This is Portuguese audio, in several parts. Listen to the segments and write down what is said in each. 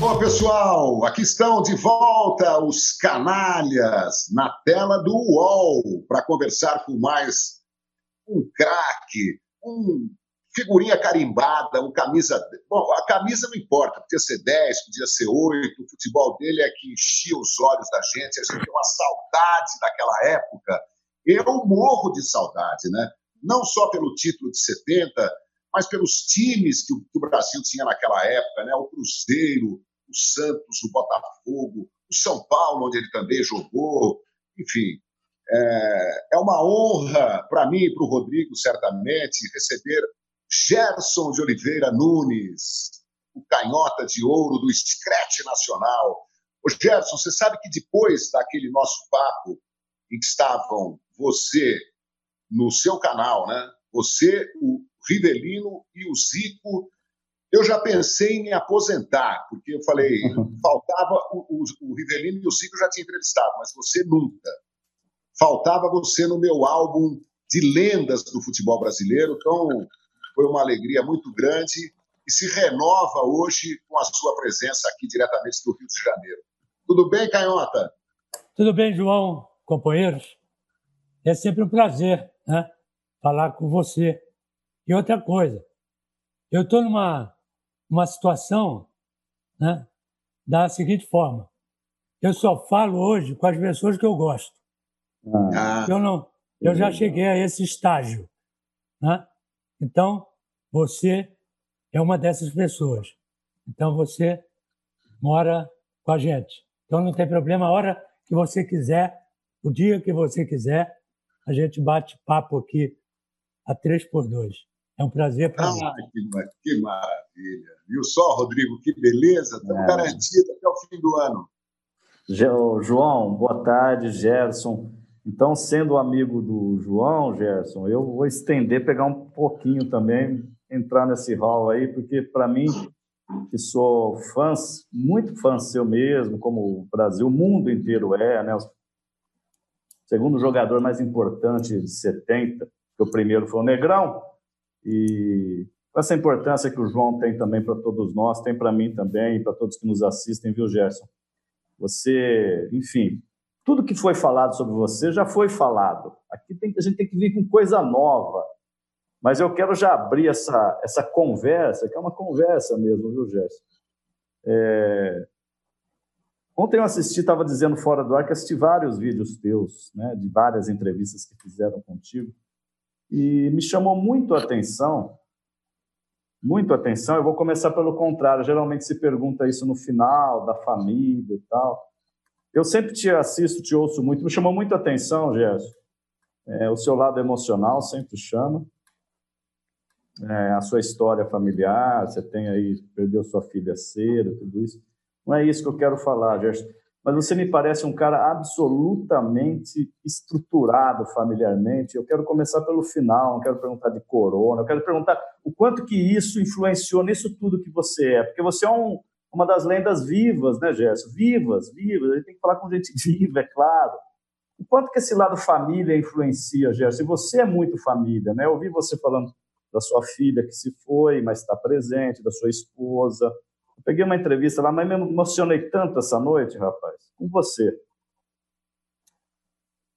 Bom, pessoal, aqui estão de volta os canalhas na tela do UOL para conversar com mais um craque, um figurinha carimbada, um camisa. Bom, a camisa não importa, podia ser 10, podia ser 8, o futebol dele é que enchia os olhos da gente, a gente tem uma saudade daquela época. Eu morro de saudade, né? Não só pelo título de 70, mas pelos times que o, Brasil tinha naquela época, né? O Cruzeiro, o Santos, o Botafogo, o São Paulo, onde ele também jogou, enfim. É, é uma honra para mim e para o Rodrigo, certamente, receber Gerson de Oliveira Nunes, o canhota de ouro do Scratch Nacional. Ô Gerson, você sabe que depois daquele nosso papo em que estavam você no seu canal, né? Você, o Rivelino e o Zico, eu já pensei em me aposentar, porque eu falei, faltava o, o, o Rivelino e o Zico já tinha entrevistado, mas você nunca. Faltava você no meu álbum de lendas do futebol brasileiro, então foi uma alegria muito grande e se renova hoje com a sua presença aqui diretamente do Rio de Janeiro. Tudo bem, Canhota? Tudo bem, João, companheiros. É sempre um prazer né, falar com você. E outra coisa, eu estou numa uma situação né, da seguinte forma: eu só falo hoje com as pessoas que eu gosto. Ah. Eu não, eu já cheguei a esse estágio, né? Então você é uma dessas pessoas. Então você mora com a gente. Então não tem problema, a hora que você quiser, o dia que você quiser, a gente bate papo aqui a três por dois. É um prazer para ah, mim. Que, que maravilha. Viu só, Rodrigo, que beleza. Estamos é. garantidos até o fim do ano. João, boa tarde, Gerson. Então, sendo amigo do João, Gerson, eu vou estender, pegar um pouquinho também entrar nesse hall aí, porque para mim, que sou fã, muito fã seu mesmo, como o Brasil, o mundo inteiro é, né? O segundo jogador mais importante de 70, que o primeiro foi o Negrão, e essa importância que o João tem também para todos nós, tem para mim também, para todos que nos assistem, viu, Gerson? Você, enfim, tudo que foi falado sobre você já foi falado. Aqui tem, a gente tem que vir com coisa nova. Mas eu quero já abrir essa, essa conversa, que é uma conversa mesmo, viu, Gerson? É... Ontem eu assisti, estava dizendo fora do ar que assisti vários vídeos teus, né, de várias entrevistas que fizeram contigo, e me chamou muito a atenção, muito a atenção, eu vou começar pelo contrário, geralmente se pergunta isso no final, da família e tal. Eu sempre te assisto, te ouço muito, me chamou muito a atenção, Gerson, é, o seu lado emocional sempre chama, é, a sua história familiar, você tem aí, perdeu sua filha cedo, tudo isso. Não é isso que eu quero falar, Gerson. Mas você me parece um cara absolutamente estruturado familiarmente. Eu quero começar pelo final, não quero perguntar de corona, eu quero perguntar o quanto que isso influenciou nisso tudo que você é. Porque você é um, uma das lendas vivas, né, Gerson? Vivas, vivas. A gente tem que falar com gente viva, é claro. O quanto que esse lado família influencia, Gerson? E você é muito família, né? Eu ouvi você falando da sua filha que se foi, mas está presente, da sua esposa. Peguei uma entrevista lá, mas me emocionei tanto essa noite, rapaz, com você.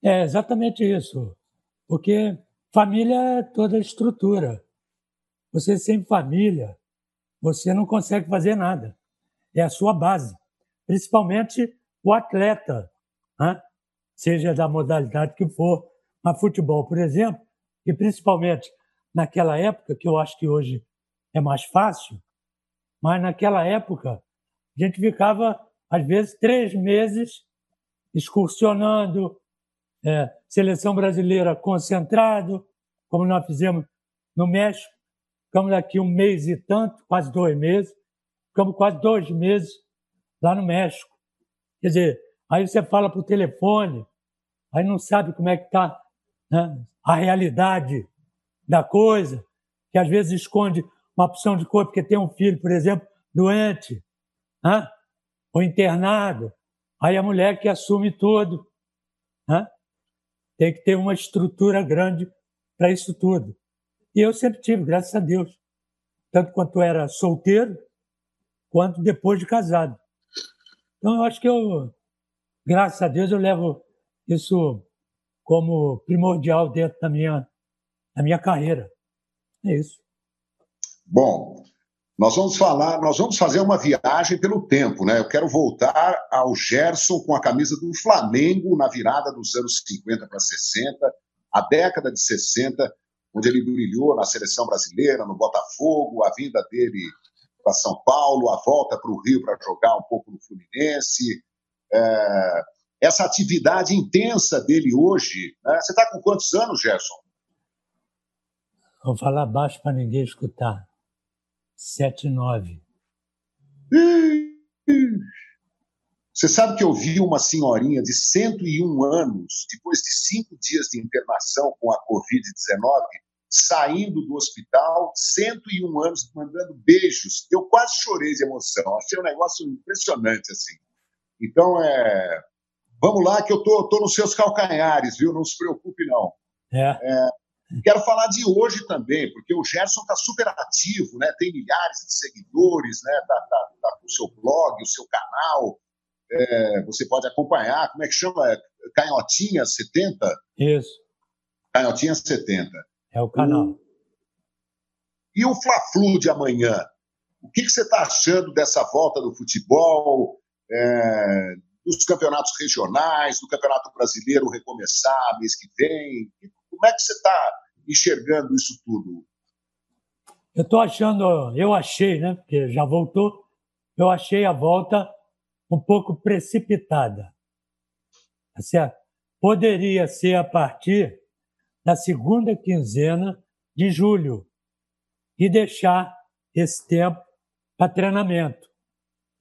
É exatamente isso. Porque família é toda estrutura. Você sem família, você não consegue fazer nada. É a sua base. Principalmente o atleta, né? seja da modalidade que for. Mas futebol, por exemplo, e principalmente naquela época, que eu acho que hoje é mais fácil, mas naquela época a gente ficava, às vezes, três meses excursionando, é, seleção brasileira concentrado, como nós fizemos no México, ficamos aqui um mês e tanto, quase dois meses, ficamos quase dois meses lá no México. Quer dizer, aí você fala por telefone, aí não sabe como é que está né, a realidade da coisa, que às vezes esconde uma opção de cor porque tem um filho, por exemplo, doente, né? ou internado. Aí a mulher que assume tudo. Né? Tem que ter uma estrutura grande para isso tudo. E eu sempre tive, graças a Deus. Tanto quanto era solteiro, quanto depois de casado. Então, eu acho que eu, graças a Deus, eu levo isso como primordial dentro da minha, da minha carreira. É isso. Bom, nós vamos falar, nós vamos fazer uma viagem pelo tempo, né? Eu quero voltar ao Gerson com a camisa do Flamengo na virada dos anos 50 para 60, a década de 60, onde ele brilhou na seleção brasileira, no Botafogo, a vinda dele para São Paulo, a volta para o Rio para jogar um pouco no Fluminense. É, essa atividade intensa dele hoje. Né? Você está com quantos anos, Gerson? Vou falar baixo para ninguém escutar. Sete, nove. Você sabe que eu vi uma senhorinha de 101 anos, depois de cinco dias de internação com a Covid-19, saindo do hospital, 101 anos, mandando beijos. Eu quase chorei de emoção. Achei um negócio impressionante, assim. Então, é... vamos lá, que eu tô, tô nos seus calcanhares, viu? Não se preocupe, não. É. é... Quero falar de hoje também, porque o Gerson está super ativo, né? tem milhares de seguidores, né? tá, tá, tá com o seu blog, o seu canal. É, você pode acompanhar, como é que chama? Canhotinha 70? Isso. Canhotinha 70. É o canal. O... E o Fla-Flu de amanhã? O que, que você está achando dessa volta do futebol, é, dos campeonatos regionais, do Campeonato Brasileiro recomeçar mês que vem? Como é que você está enxergando isso tudo? Eu estou achando, eu achei, né? Porque já voltou, eu achei a volta um pouco precipitada. Certo? Poderia ser a partir da segunda quinzena de julho e deixar esse tempo para treinamento.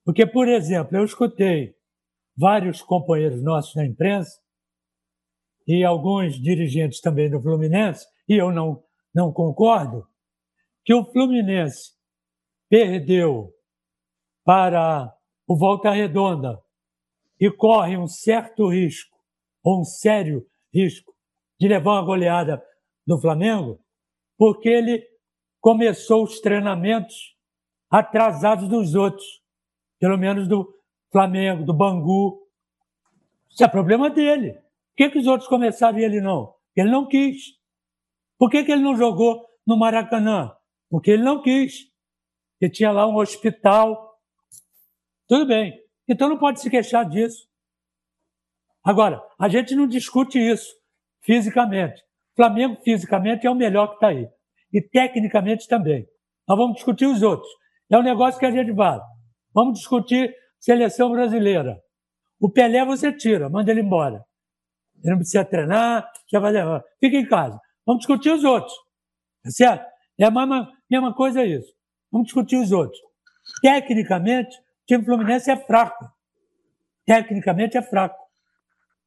Porque, por exemplo, eu escutei vários companheiros nossos na imprensa e alguns dirigentes também do Fluminense, e eu não, não concordo, que o Fluminense perdeu para o Volta Redonda e corre um certo risco, ou um sério risco, de levar uma goleada do Flamengo, porque ele começou os treinamentos atrasados dos outros, pelo menos do Flamengo, do Bangu. Isso é problema dele. Por que, que os outros começaram e ele não? Ele não quis. Por que, que ele não jogou no Maracanã? Porque ele não quis. Ele tinha lá um hospital. Tudo bem. Então não pode se queixar disso. Agora, a gente não discute isso fisicamente. Flamengo, fisicamente, é o melhor que está aí. E tecnicamente também. Nós vamos discutir os outros. É um negócio que a gente vai. Vamos discutir seleção brasileira. O Pelé você tira, manda ele embora. Ele não precisa treinar, já vai levar. Fica em casa. Vamos discutir os outros. Tá certo? É a mesma, mesma coisa isso. Vamos discutir os outros. Tecnicamente, o time Fluminense é fraco. Tecnicamente é fraco.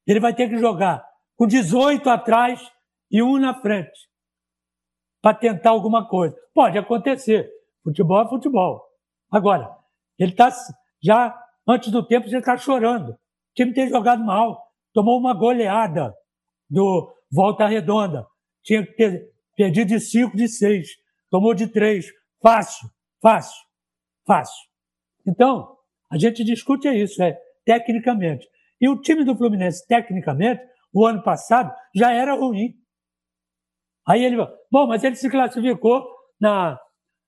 Ele vai ter que jogar com 18 atrás e um na frente para tentar alguma coisa. Pode acontecer. Futebol é futebol. Agora, ele está já antes do tempo, ele está chorando. O time tem jogado mal tomou uma goleada do Volta Redonda. Tinha que ter perdido de 5, de 6. Tomou de 3. Fácil, fácil, fácil. Então, a gente discute isso, é tecnicamente. E o time do Fluminense, tecnicamente, o ano passado, já era ruim. Aí ele, bom, mas ele se classificou na,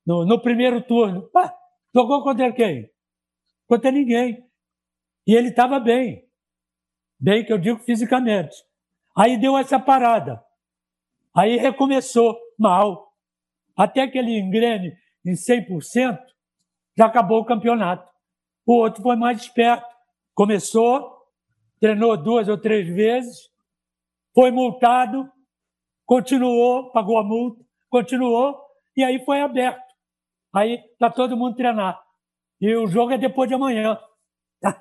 no, no primeiro turno. Ah, jogou contra quem? Contra ninguém. E ele estava bem. Bem que eu digo fisicamente. Aí deu essa parada. Aí recomeçou mal. Até que ele engrene em 100%, já acabou o campeonato. O outro foi mais esperto. Começou, treinou duas ou três vezes, foi multado, continuou, pagou a multa, continuou, e aí foi aberto. Aí está todo mundo treinar. E o jogo é depois de amanhã.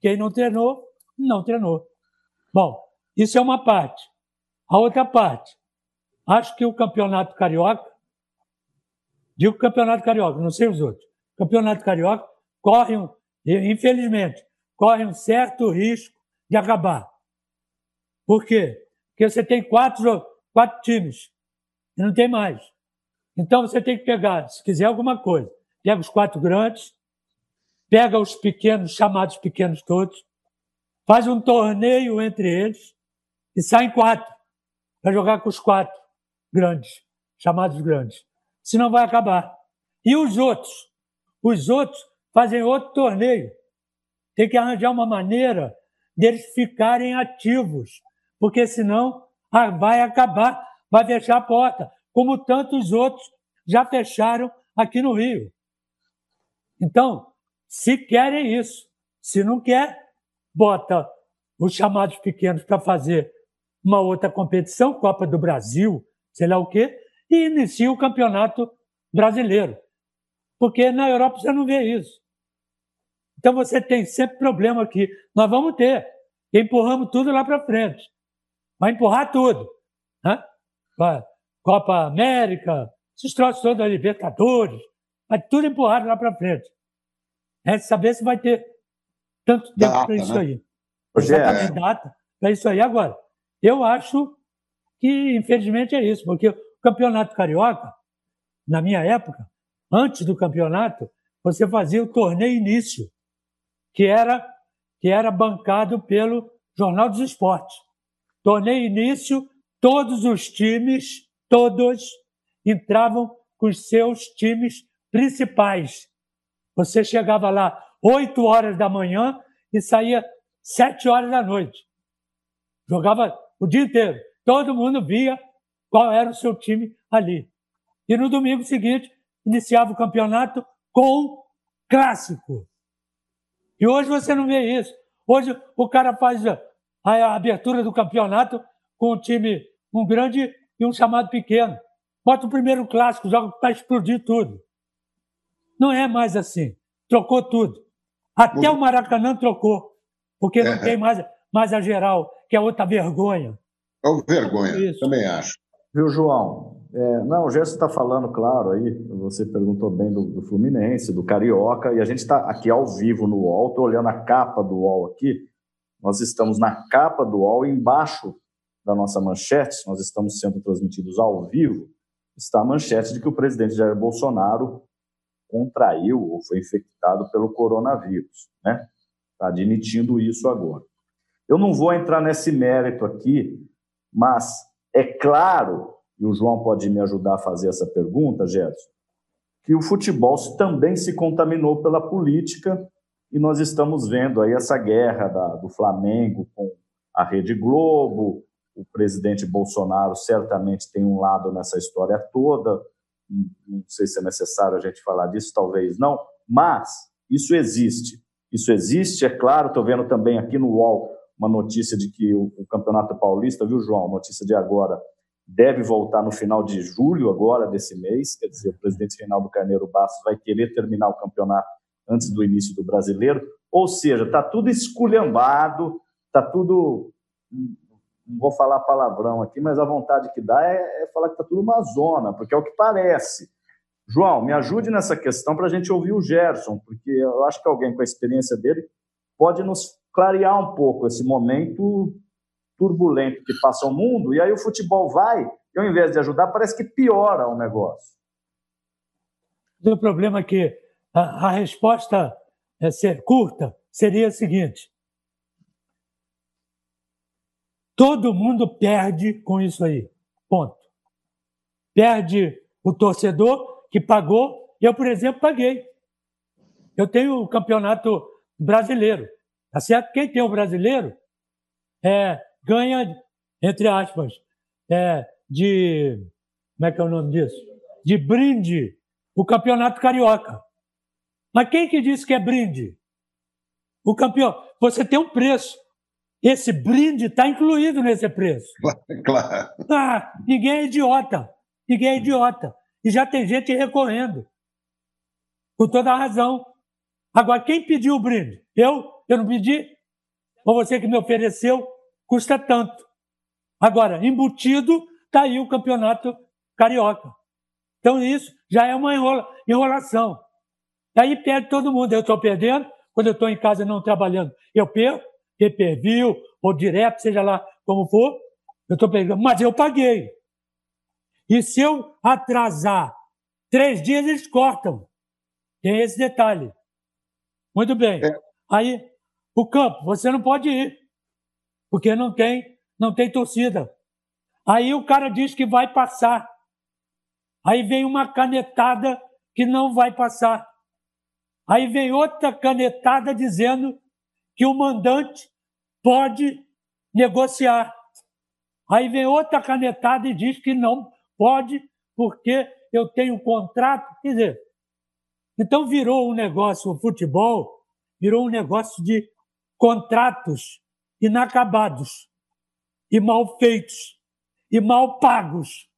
Quem não treinou, não treinou. Bom, isso é uma parte. A outra parte, acho que o campeonato carioca, digo campeonato carioca, não sei os outros, campeonato carioca corre, um, infelizmente, corre um certo risco de acabar. Por quê? Porque você tem quatro, quatro times e não tem mais. Então você tem que pegar, se quiser alguma coisa, pega os quatro grandes, pega os pequenos, chamados pequenos todos, faz um torneio entre eles e saem quatro para jogar com os quatro grandes, chamados grandes. Senão vai acabar. E os outros? Os outros fazem outro torneio. Tem que arranjar uma maneira deles ficarem ativos, porque senão ah, vai acabar, vai fechar a porta, como tantos outros já fecharam aqui no Rio. Então, se querem isso, se não quer, bota os chamados pequenos para fazer uma outra competição, Copa do Brasil, sei lá o quê, e inicia o campeonato brasileiro. Porque na Europa você não vê isso. Então você tem sempre problema aqui. Nós vamos ter. Empurramos tudo lá para frente. Vai empurrar tudo. Né? Copa América, esses troços todos da Libertadores, vai tudo empurrado lá para frente. É saber se vai ter tanto tempo para isso né? aí. Exatamente, é. data para isso aí. Agora, eu acho que, infelizmente, é isso, porque o campeonato carioca, na minha época, antes do campeonato, você fazia o torneio início, que era, que era bancado pelo Jornal dos Esportes. Torneio início, todos os times, todos, entravam com os seus times principais. Você chegava lá 8 horas da manhã e saía 7 horas da noite. Jogava o dia inteiro. Todo mundo via qual era o seu time ali. E no domingo seguinte, iniciava o campeonato com clássico. E hoje você não vê isso. Hoje o cara faz a, abertura do campeonato com um time, um grande e um chamado pequeno. Bota o primeiro clássico, joga para explodir tudo. Não é mais assim. Trocou tudo. Até o Maracanã trocou, porque não é. tem mais, mais a geral, que é outra vergonha. É uma vergonha, Isso. também acho. Viu, João? É, não, o Gerson está falando, claro, aí, você perguntou bem do, do Fluminense, do Carioca, e a gente está aqui ao vivo no UOL, estou olhando a capa do UOL aqui, nós estamos na capa do UOL, embaixo da nossa manchete, nós estamos sendo transmitidos ao vivo, está a manchete de que o presidente Jair Bolsonaro contraiu ou foi infectado pelo coronavírus, né? Está admitindo isso agora. Eu não vou entrar nesse mérito aqui, mas é claro, e o João pode me ajudar a fazer essa pergunta, Gerson, que o futebol também se contaminou pela política e nós estamos vendo aí essa guerra da, do Flamengo com a Rede Globo, o presidente Bolsonaro certamente tem um lado nessa história toda. Não sei se é necessário a gente falar disso, talvez não, mas isso existe. Isso existe, é claro. Estou vendo também aqui no UOL uma notícia de que o, o Campeonato Paulista, viu, João? Notícia de agora, deve voltar no final de julho, agora desse mês. Quer dizer, o presidente Reinaldo Carneiro Bastos vai querer terminar o campeonato antes do início do brasileiro. Ou seja, está tudo esculhambado, está tudo não vou falar palavrão aqui, mas a vontade que dá é, é falar que está tudo uma zona, porque é o que parece. João, me ajude nessa questão para a gente ouvir o Gerson, porque eu acho que alguém com a experiência dele pode nos clarear um pouco esse momento turbulento que passa o mundo, e aí o futebol vai, e ao invés de ajudar, parece que piora o negócio. O problema é que a, a resposta é ser curta seria a seguinte: Todo mundo perde com isso aí. Ponto. Perde o torcedor que pagou. Eu, por exemplo, paguei. Eu tenho o campeonato brasileiro. Tá certo? Quem tem o brasileiro é, ganha, entre aspas, é, de. Como é que é o nome disso? De brinde o campeonato carioca. Mas quem que disse que é brinde? O campeão. Você tem um preço. Esse brinde está incluído nesse preço. Claro. Ah, ninguém é idiota. Ninguém é idiota. E já tem gente recorrendo. Com toda a razão. Agora, quem pediu o brinde? Eu? Eu não pedi? Ou você que me ofereceu? Custa tanto. Agora, embutido, está aí o campeonato carioca. Então, isso já é uma enrola, enrolação. Aí perde todo mundo. Eu estou perdendo, quando eu estou em casa não trabalhando, eu perco pay-per-view ou direto, seja lá como for, eu estou pegando, mas eu paguei. E se eu atrasar três dias, eles cortam. Tem esse detalhe. Muito bem. É. Aí, o campo, você não pode ir, porque não tem, não tem torcida. Aí o cara diz que vai passar. Aí vem uma canetada que não vai passar. Aí vem outra canetada dizendo que o mandante pode negociar. Aí vem outra canetada e diz que não pode, porque eu tenho um contrato. Quer dizer, então virou um negócio, o futebol virou um negócio de contratos inacabados e mal feitos e mal pagos.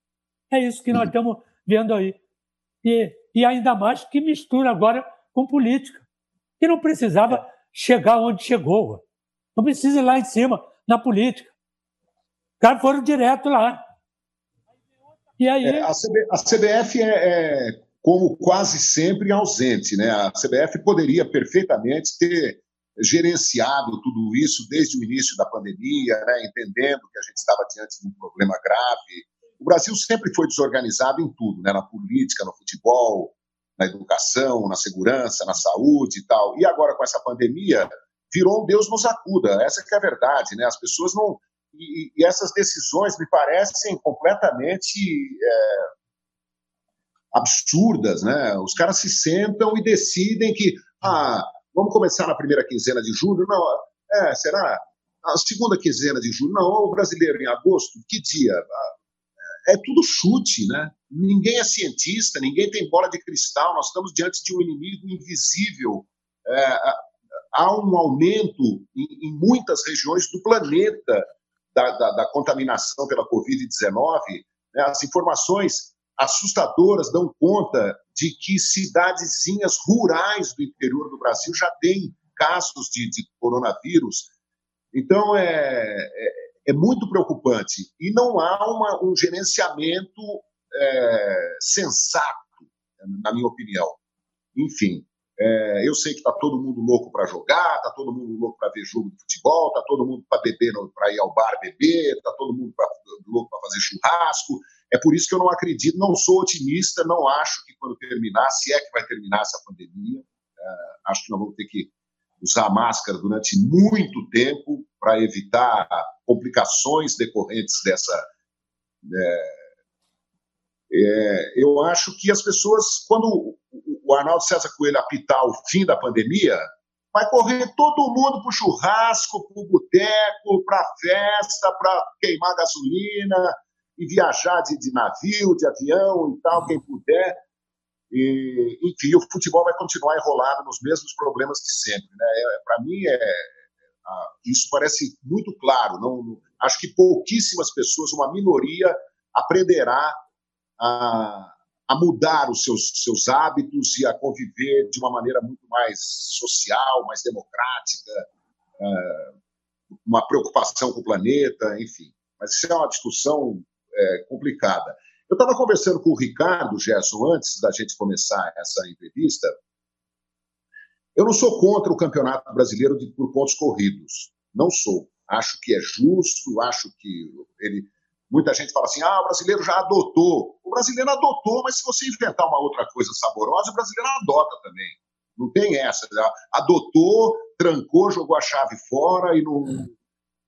É isso que nós estamos vendo aí. E, e ainda mais que mistura agora com política, que não precisava chegar onde chegou. Não precisa ir lá em cima, na política. Os caras foram direto lá. E aí... É, a, CB, a, CBF é, é, como quase sempre, ausente. Né? A CBF poderia perfeitamente ter gerenciado tudo isso desde o início da pandemia, né? entendendo que a gente estava diante de um problema grave. O Brasil sempre foi desorganizado em tudo, né? na política, no futebol, na educação, na segurança, na saúde e tal. E agora, com essa pandemia, virou um Deus nos acuda. Essa que é a verdade, né? As pessoas não e, e essas decisões me parecem completamente é, absurdas, né? Os caras se sentam e decidem que, ah, vamos começar na primeira quinzena de julho? Não, é, será? A segunda quinzena de julho? Não, o brasileiro em agosto? Que dia? É tudo chute, né? Ninguém é cientista, ninguém tem bola de cristal, nós estamos diante de um inimigo invisível. É, há um aumento em, em muitas regiões do planeta da, da, da contaminação pela Covid-19, né, as informações assustadoras dão conta de que cidadezinhas rurais do interior do Brasil já têm casos de, de coronavírus. Então, é, é, é, muito preocupante. E não há uma, um gerenciamento é, sensato, na minha opinião. Enfim, é, eu sei que está todo mundo louco para jogar, está todo mundo louco para ver jogo de futebol, está todo mundo para beber, para ir ao bar beber, está todo mundo pra, louco para fazer churrasco. É por isso que eu não acredito, não sou otimista, não acho que quando terminar, se é que vai terminar essa pandemia, é, acho que nós vamos ter que usar máscara durante muito tempo para evitar complicações decorrentes dessa. É, é, eu acho que as pessoas, quando o Arnaldo César Coelho apitar o fim da pandemia, vai correr todo mundo para o churrasco, para o boteco, para a festa, para queimar gasolina e viajar de, de, navio, de avião e tal, quem puder. E, enfim, o futebol vai continuar enrolado nos mesmos problemas de sempre. Né? É, para mim, é, é, isso parece muito claro. Não, acho que pouquíssimas pessoas, uma minoria, aprenderá a a mudar os seus, seus hábitos e a conviver de uma maneira muito mais social, mais democrática, é, uma preocupação com o planeta, enfim. Mas isso é uma discussão é, complicada. Eu estava conversando com o Ricardo Gerson antes da gente começar essa entrevista. Eu não sou contra o Campeonato Brasileiro de, por pontos corridos. Não sou. Acho que é justo, acho que ele Muita gente fala assim: ah, o brasileiro já adotou. O brasileiro adotou, mas se você inventar uma outra coisa saborosa, o brasileiro adota também. Não tem essa. Adotou, trancou, jogou a chave fora e não.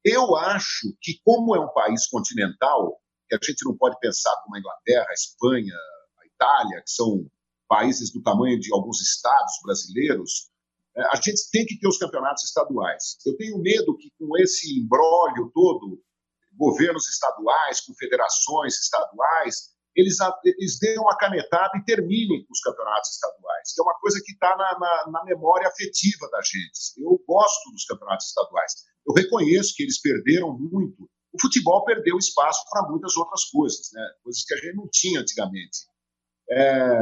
Eu acho que, como é um país continental, que a gente não pode pensar como a Inglaterra, a Espanha, a Itália, que são países do tamanho de alguns estados brasileiros, é, a gente tem que ter os campeonatos estaduais. Eu tenho medo que, com esse imbróglio todo, governos estaduais, com federações estaduais, eles, eles deem uma canetada e terminem os campeonatos estaduais, que é uma coisa que está na, na, na, memória afetiva da gente. Eu gosto dos campeonatos estaduais. Eu reconheço que eles perderam muito. O futebol perdeu espaço para muitas outras coisas, né? coisas que a gente não tinha antigamente. É,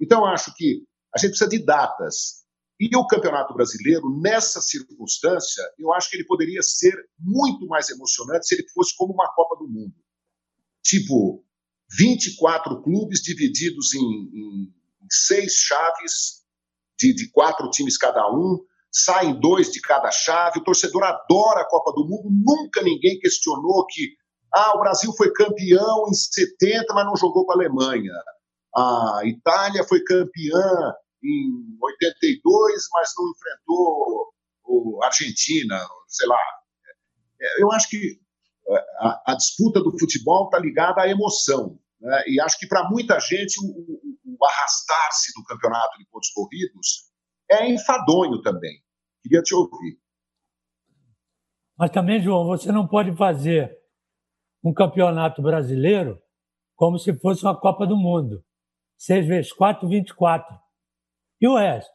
então, acho que a gente precisa de datas. E o Campeonato Brasileiro, nessa circunstância, eu acho que ele poderia ser muito mais emocionante se ele fosse como uma Copa do Mundo. Tipo, 24 clubes divididos em, em, em seis chaves, de, de quatro times cada um, saem dois de cada chave. O torcedor adora a Copa do Mundo. Nunca ninguém questionou que ah, o Brasil foi campeão em 70, mas não jogou com a Alemanha. A Itália foi campeã em 82, mas não enfrentou o Argentina, sei lá. É, eu acho que é, a, a disputa do futebol está ligada à emoção. Né? E acho que para muita gente o, o, o arrastar-se do campeonato de pontos corridos é enfadonho também. Queria te ouvir. Mas também, João, você não pode fazer um campeonato brasileiro como se fosse uma Copa do Mundo. 6 vezes 4, 24. E o resto?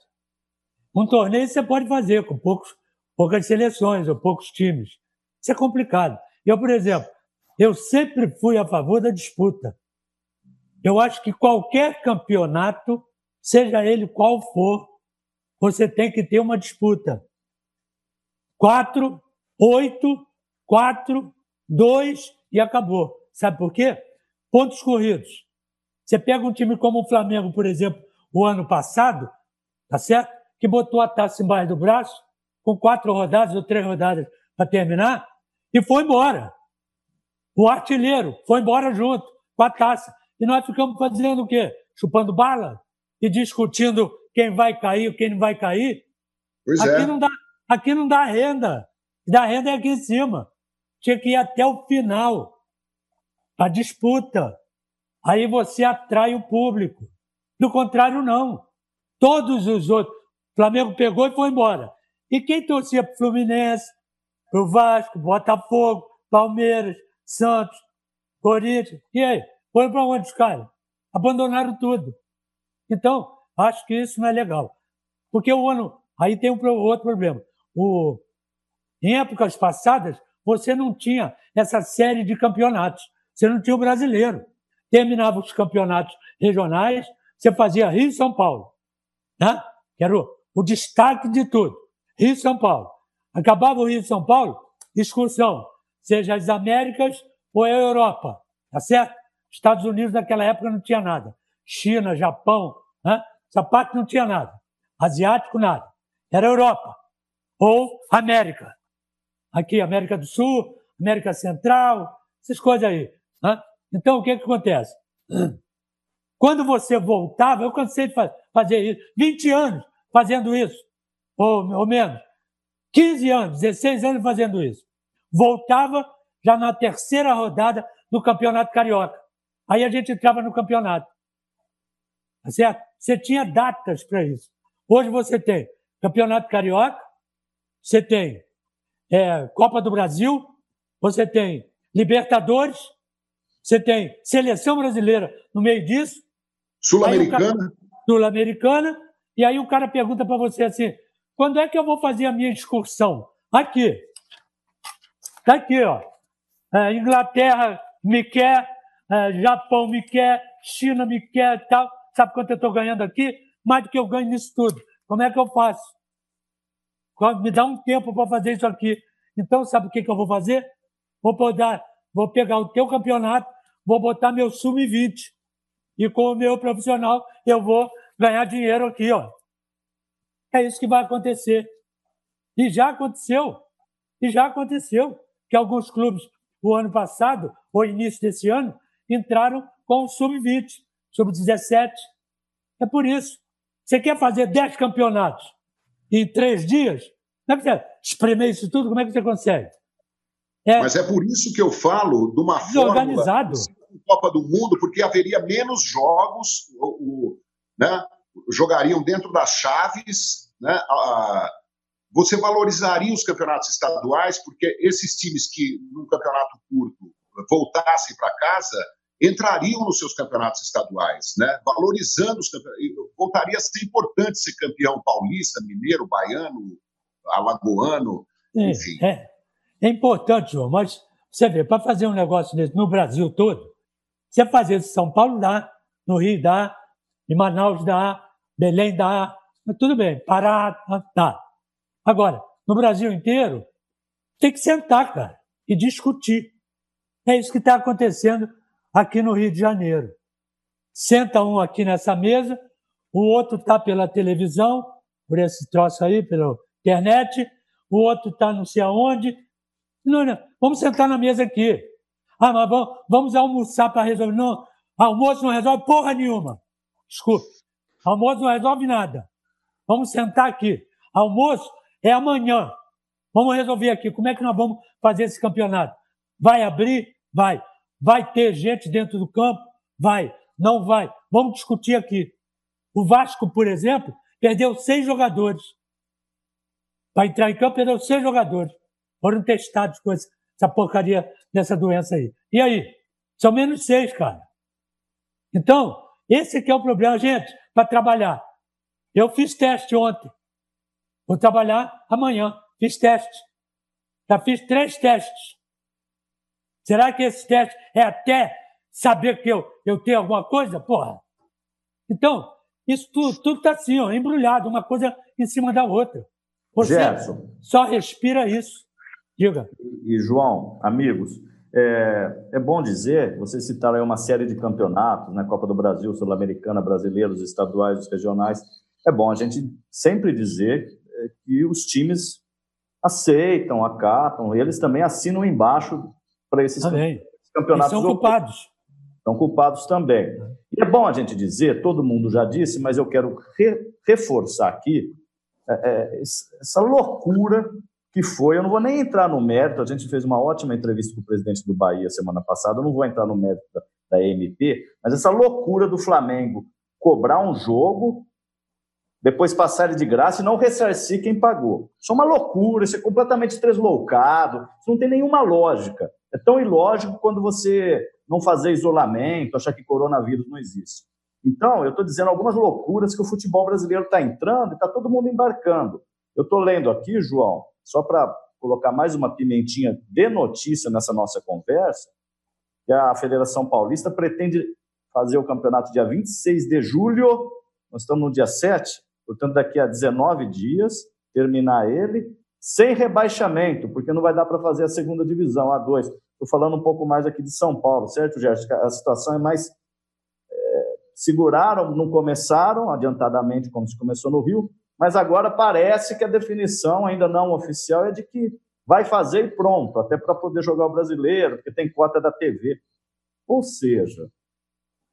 Um torneio você pode fazer com poucos, poucas seleções ou poucos times. Isso é complicado. Eu, por exemplo, eu sempre fui a favor da disputa. Eu acho que qualquer campeonato, seja ele qual for, você tem que ter uma disputa. Quatro, oito, quatro, dois e acabou. Sabe por quê? Pontos corridos. Você pega um time como o Flamengo, por exemplo, o ano passado, tá certo? Que botou a taça embaixo do braço, com quatro rodadas ou três rodadas para terminar, e foi embora. O artilheiro foi embora junto com a taça. E nós ficamos fazendo o quê? Chupando bala e discutindo quem vai cair, quem não vai cair. Pois aqui é. não dá, aqui não dá renda. Da renda é aqui em cima. Tinha que ir até o final. A disputa. Aí você atrai o público. Do contrário, não. Todos os outros. O Flamengo pegou e foi embora. E quem torcia para o Fluminense, para o Vasco, Botafogo, Palmeiras, Santos, Corinthians, e aí? Foram para onde os caras? Abandonaram tudo. Então, acho que isso não é legal. Porque o ano. Aí tem um outro problema. O, em épocas passadas, você não tinha essa série de campeonatos. Você não tinha o brasileiro. Terminava os campeonatos regionais, você fazia Rio e São Paulo. Né? Que era o, o destaque de tudo. Rio e São Paulo. Acabava o Rio e São Paulo, excursão, seja as Américas ou a Europa. Tá certo? Estados Unidos naquela época não tinha nada. China, Japão, né? Essa parte não tinha nada. Asiático, nada. Era Europa. Ou América. Aqui, América do Sul, América Central, essas coisas aí. Né? Então, o que, que acontece? Quando você voltava, eu cansei de fazer isso, 20 anos fazendo isso, ou, ou menos, 15 anos, 16 anos fazendo isso. Voltava já na terceira rodada do Campeonato Carioca. Aí a gente entrava no campeonato. Tá certo? Você tinha datas para isso. Hoje você tem Campeonato Carioca, você tem é, Copa do Brasil, você tem Libertadores, você tem Seleção Brasileira no meio disso. Sul-Americana. Sul-Americana. E aí o cara pergunta para você assim: quando é que eu vou fazer a minha excursão? Aqui. Está aqui, ó. É, Inglaterra me quer, é, Japão me quer, China me quer tal. Sabe quanto eu estou ganhando aqui? Mais do que eu ganho nisso tudo. Como é que eu faço? Me dá um tempo para fazer isso aqui. Então, sabe o que, que eu vou fazer? Vou, poder, vou pegar o teu campeonato, vou botar meu sub-20. E com o meu profissional, eu vou ganhar dinheiro aqui, ó. É isso que vai acontecer. E já aconteceu. E já aconteceu que alguns clubes, o ano passado, ou início desse ano, entraram com o sub-20, sub-17. É por isso. Você quer fazer 10 campeonatos em três dias? Como é que você espremer isso tudo? Como é que você consegue? É, Mas é por isso que eu falo de uma forma organizado. Copa do Mundo, porque haveria menos jogos, o, o, né? jogariam dentro das chaves, né? A, você valorizaria os campeonatos estaduais, porque esses times que, num campeonato curto, voltassem para casa, entrariam nos seus campeonatos estaduais, né? valorizando os campeonatos. Voltaria a ser importante ser campeão paulista, mineiro, baiano, alagoano, é, enfim. É, é importante, João, mas você vê, para fazer um negócio desse no Brasil todo, você fazer em São Paulo dá, no Rio dá, em Manaus dá, Belém dá, tudo bem, Pará dá. Agora, no Brasil inteiro, tem que sentar, cara, e discutir. É isso que está acontecendo aqui no Rio de Janeiro. Senta um aqui nessa mesa, o outro está pela televisão, por esse troço aí, pela internet, o outro está não sei aonde. Não, não, vamos sentar na mesa aqui. Ah, mas vamos, vamos almoçar para resolver. Não, almoço não resolve porra nenhuma. Desculpe. almoço não resolve nada. Vamos sentar aqui. Almoço é amanhã. Vamos resolver aqui como é que nós vamos fazer esse campeonato. Vai abrir? Vai. Vai ter gente dentro do campo? Vai. Não vai. Vamos discutir aqui. O Vasco, por exemplo, perdeu seis jogadores. Para entrar em campo, perdeu seis jogadores. Foram testados com essa porcaria dessa doença aí. E aí? São menos seis, cara. Então, esse aqui é o problema, gente, para trabalhar. Eu fiz teste ontem. Vou trabalhar amanhã. Fiz teste. Já fiz três testes. Será que esse teste é até saber que eu, eu tenho alguma coisa? Porra. Então, isso tudo está assim, ó, embrulhado, uma coisa em cima da outra. Você Gerson. só respira isso. Diga. E, João, amigos, é, é, bom dizer, vocês citaram aí uma série de campeonatos, né, Copa do Brasil, Sul-Americana, brasileiros, estaduais, os regionais. É bom a gente sempre dizer é, que os times aceitam, acatam, eles também assinam embaixo para esses também. campeonatos. Eles são culpados. São culpados também. E é bom a gente dizer, todo mundo já disse, mas eu quero re, reforçar aqui é, é, essa loucura que foi. Eu não vou nem entrar no mérito, a gente fez uma ótima entrevista com o presidente do Bahia semana passada, eu não vou entrar no mérito da, da EMP, mas essa loucura do Flamengo cobrar um jogo, depois passar ele de graça e não ressarcir quem pagou. Isso é uma loucura, isso é completamente tresloucado, isso não tem nenhuma lógica. É tão ilógico quando você não fazer isolamento, achar que coronavírus não existe. Então, eu estou dizendo algumas loucuras que o futebol brasileiro está entrando e está todo mundo embarcando. Eu estou lendo aqui, João, só para colocar mais uma pimentinha de notícia nessa nossa conversa, que a Federação Paulista pretende fazer o campeonato dia 26 de julho, nós estamos no dia 7, portanto, daqui a 19 dias, terminar ele, sem rebaixamento, porque não vai dar para fazer a segunda divisão, A2. Estou falando um pouco mais aqui de São Paulo, certo, Gerson? A situação é mais seguraram, não começaram adiantadamente, como se começou no Rio, mas agora parece que a definição, ainda não oficial, é de que vai fazer e pronto, até para poder jogar o brasileiro, porque tem cota da TV. Ou seja,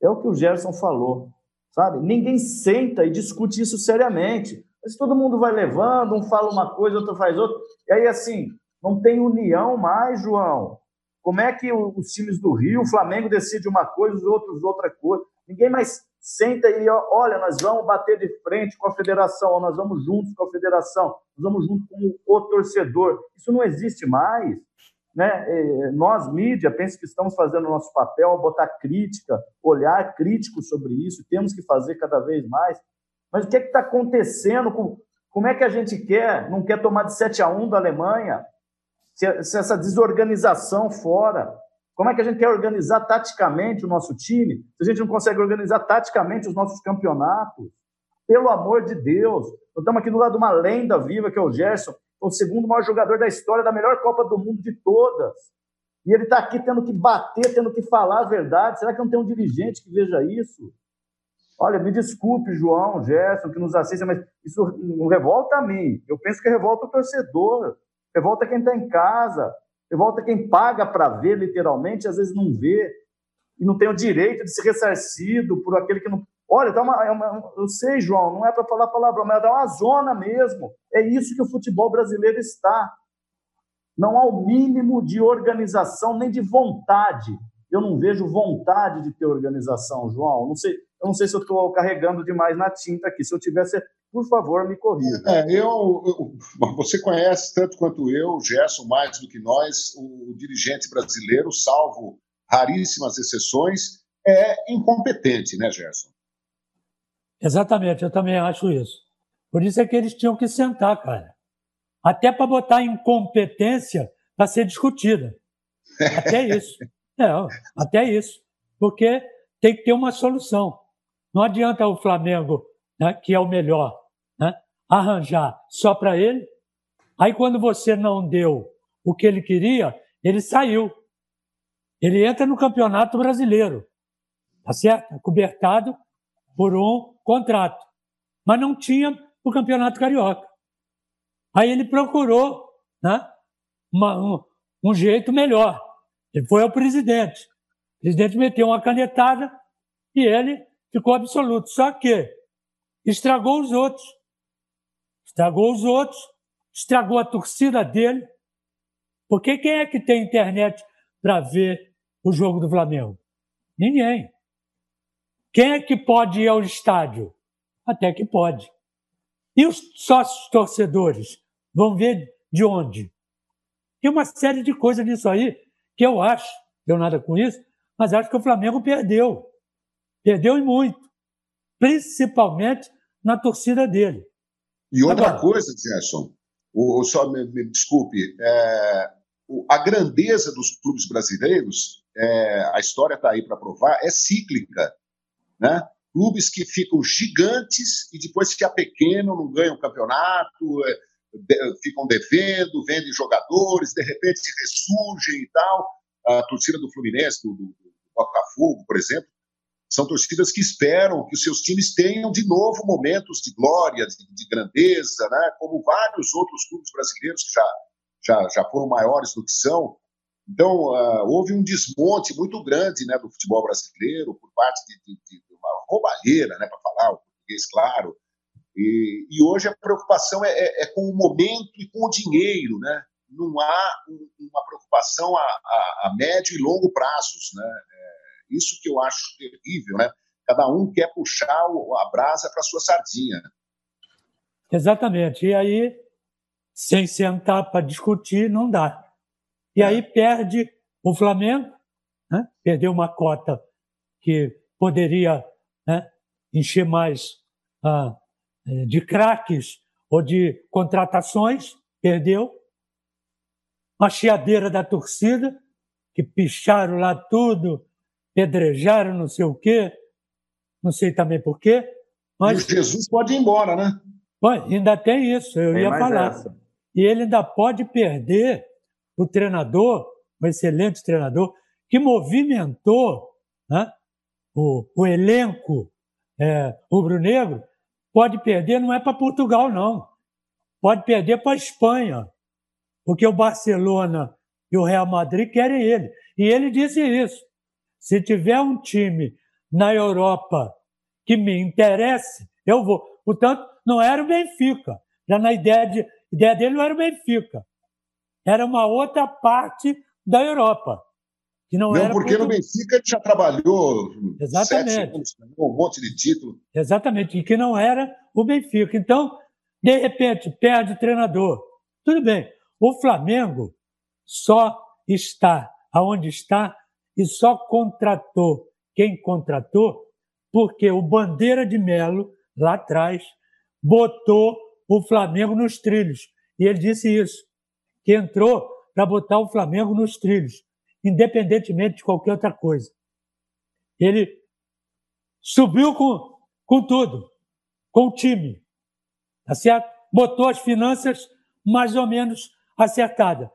é o que o Gerson falou, sabe? Ninguém senta e discute isso seriamente. Mas todo mundo vai levando, um fala uma coisa, outro faz outra. E aí, assim, não tem união mais, João. Como é que os times do Rio, o Flamengo decide uma coisa, os outros outra coisa? Ninguém mais senta e olha, nós vamos bater de frente com a federação, ou nós vamos juntos com a federação, nós vamos junto com o torcedor. Isso não existe mais. Né? Nós, mídia, penso que estamos fazendo o nosso papel, botar crítica, olhar crítico sobre isso, temos que fazer cada vez mais. Mas o que é está acontecendo? Com, como é que a gente quer, não quer tomar de 7 a 1 da Alemanha? Se, se essa desorganização fora, como é que a gente quer organizar taticamente o nosso time se a gente não consegue organizar taticamente os nossos campeonatos? Pelo amor de Deus, nós estamos aqui do lado de uma lenda viva que é o Gerson, o segundo maior jogador da história da melhor Copa do Mundo de todas. E ele está aqui tendo que bater, tendo que falar a verdade. Será que não tem um dirigente que veja isso? Olha, me desculpe, João, Gerson, que nos assiste, mas isso não revolta a mim. Eu penso que revolta o torcedor, revolta quem está em casa, Revolta quem paga para ver, literalmente, às vezes não vê, e não tem o direito de ser ressarcido por aquele que não. Olha, tá uma, é uma, eu sei, João, não é para falar palavra, mas é uma zona mesmo. É isso que o futebol brasileiro está. Não há o mínimo de organização nem de vontade. Eu não vejo vontade de ter organização, João. Não sei, eu não sei se eu estou carregando demais na tinta aqui. Se eu tivesse por favor, me corrija. É, eu, eu, você conhece tanto quanto eu, Gerson, mais do que nós, o, o dirigente brasileiro, salvo raríssimas exceções, é incompetente, né, Gerson? Exatamente, eu também acho isso. Por isso é que eles tinham que sentar, cara. Até para botar incompetência para ser discutida. Até isso. É, até isso. Porque tem que ter uma solução. Não adianta o Flamengo, né, que é o melhor, né, arranjar só para ele. Aí, quando você não deu o que ele queria, ele saiu. Ele entra no Campeonato Brasileiro, tá certo? Cobertado por um contrato. Mas não tinha o Campeonato Carioca. Aí ele procurou né, uma, um, um jeito melhor. Ele foi ao presidente. O presidente meteu uma canetada e ele ficou absoluto. Só que estragou os outros. Estragou os outros, estragou a torcida dele. Porque quem é que tem internet para ver o jogo do Flamengo? Ninguém. Quem é que pode ir ao estádio? Até que pode. E os sócios torcedores vão ver de onde? Tem uma série de coisas nisso aí que eu acho, deu nada com isso, mas acho que o Flamengo perdeu. Perdeu e muito. Principalmente na torcida dele. E outra Agora, coisa, Gerson, o, só me, me desculpe, é, a grandeza dos clubes brasileiros, é, a história está aí para provar, é cíclica. Né? Clubes que ficam gigantes e depois se apequenam, não ganham campeonato, é, de, ficam devendo, vendem jogadores, de repente se ressurgem e tal. A torcida do Fluminense, do, do, do Botafogo, por exemplo, são torcidas que esperam que os seus times tenham de novo momentos de glória, de, de grandeza, né? como vários outros clubes brasileiros que já, já, já foram maiores do que são. Então, uh, houve um desmonte muito grande né, do futebol brasileiro por parte de, de, de uma roubalheira, né, para falar o português claro. E, e hoje a preocupação é, é, é, com o momento e com o dinheiro, né? Não há um, uma preocupação a, a, a, médio e longo prazos, né? Isso que eu acho terrível, né? Cada um quer puxar a brasa para sua sardinha. Exatamente. E aí, sem sentar para discutir, não dá. E aí perde o Flamengo, né? perdeu uma cota que poderia né, encher mais ah, de craques ou de contratações, perdeu. A chiadeira da torcida, que picharam lá tudo, pedrejaram, não sei o quê, não sei também por quê. Mas... E o Jesus pode ir embora, né? Bom, ainda tem isso, eu tem ia falar. Essa. E ele ainda pode perder o treinador, um excelente treinador, que movimentou né, o, o elenco é, rubro-negro, pode perder, não é para Portugal, não. Pode perder para a Espanha, porque o Barcelona e o Real Madrid querem ele. E ele disse isso. Se tiver um time na Europa que me interesse, eu vou. Portanto, não era o Benfica. Já na ideia, de, ideia dele não era o Benfica. Era uma outra parte da Europa. Que não, não era porque no Benfica ele já trabalhou Exatamente. Anos, um monte de título. Exatamente, e que não era o Benfica. Então, de repente, perde o treinador. Tudo bem. O Flamengo só está aonde está e só contratou quem contratou porque o Bandeira de Melo, lá atrás, botou o Flamengo nos trilhos. E ele disse isso, que entrou para botar o Flamengo nos trilhos, independentemente de qualquer outra coisa. Ele subiu com, com tudo, com o time, tá certo? Botou as finanças mais ou menos acertadas.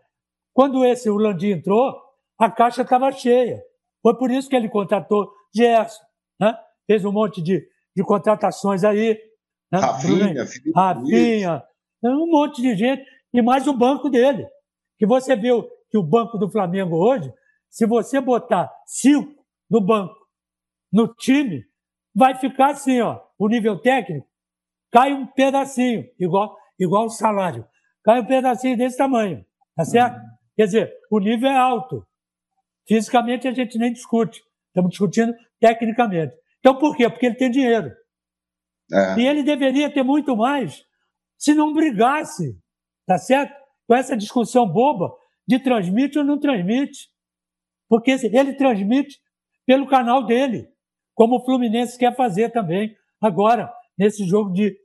Quando esse Landim entrou, a caixa estava cheia. Foi por isso que ele contratou Gerson, né? fez um monte de, de contratações aí. Né? Rafinha, Rafinha, um monte de gente, e mais o banco dele. Que você viu que o banco do Flamengo hoje, se você botar cinco no banco, no time, vai ficar assim, ó, o nível técnico cai um pedacinho, igual, igual o salário. Cai um pedacinho desse tamanho, tá certo? Uhum. Quer dizer, o nível é alto. Fisicamente a gente nem discute. Estamos discutindo tecnicamente. Então por quê? Porque ele tem dinheiro. É. E ele deveria ter muito mais se não brigasse, tá certo? Com essa discussão boba de transmite ou não transmite. Porque ele transmite pelo canal dele, como o Fluminense quer fazer também, agora, nesse jogo de,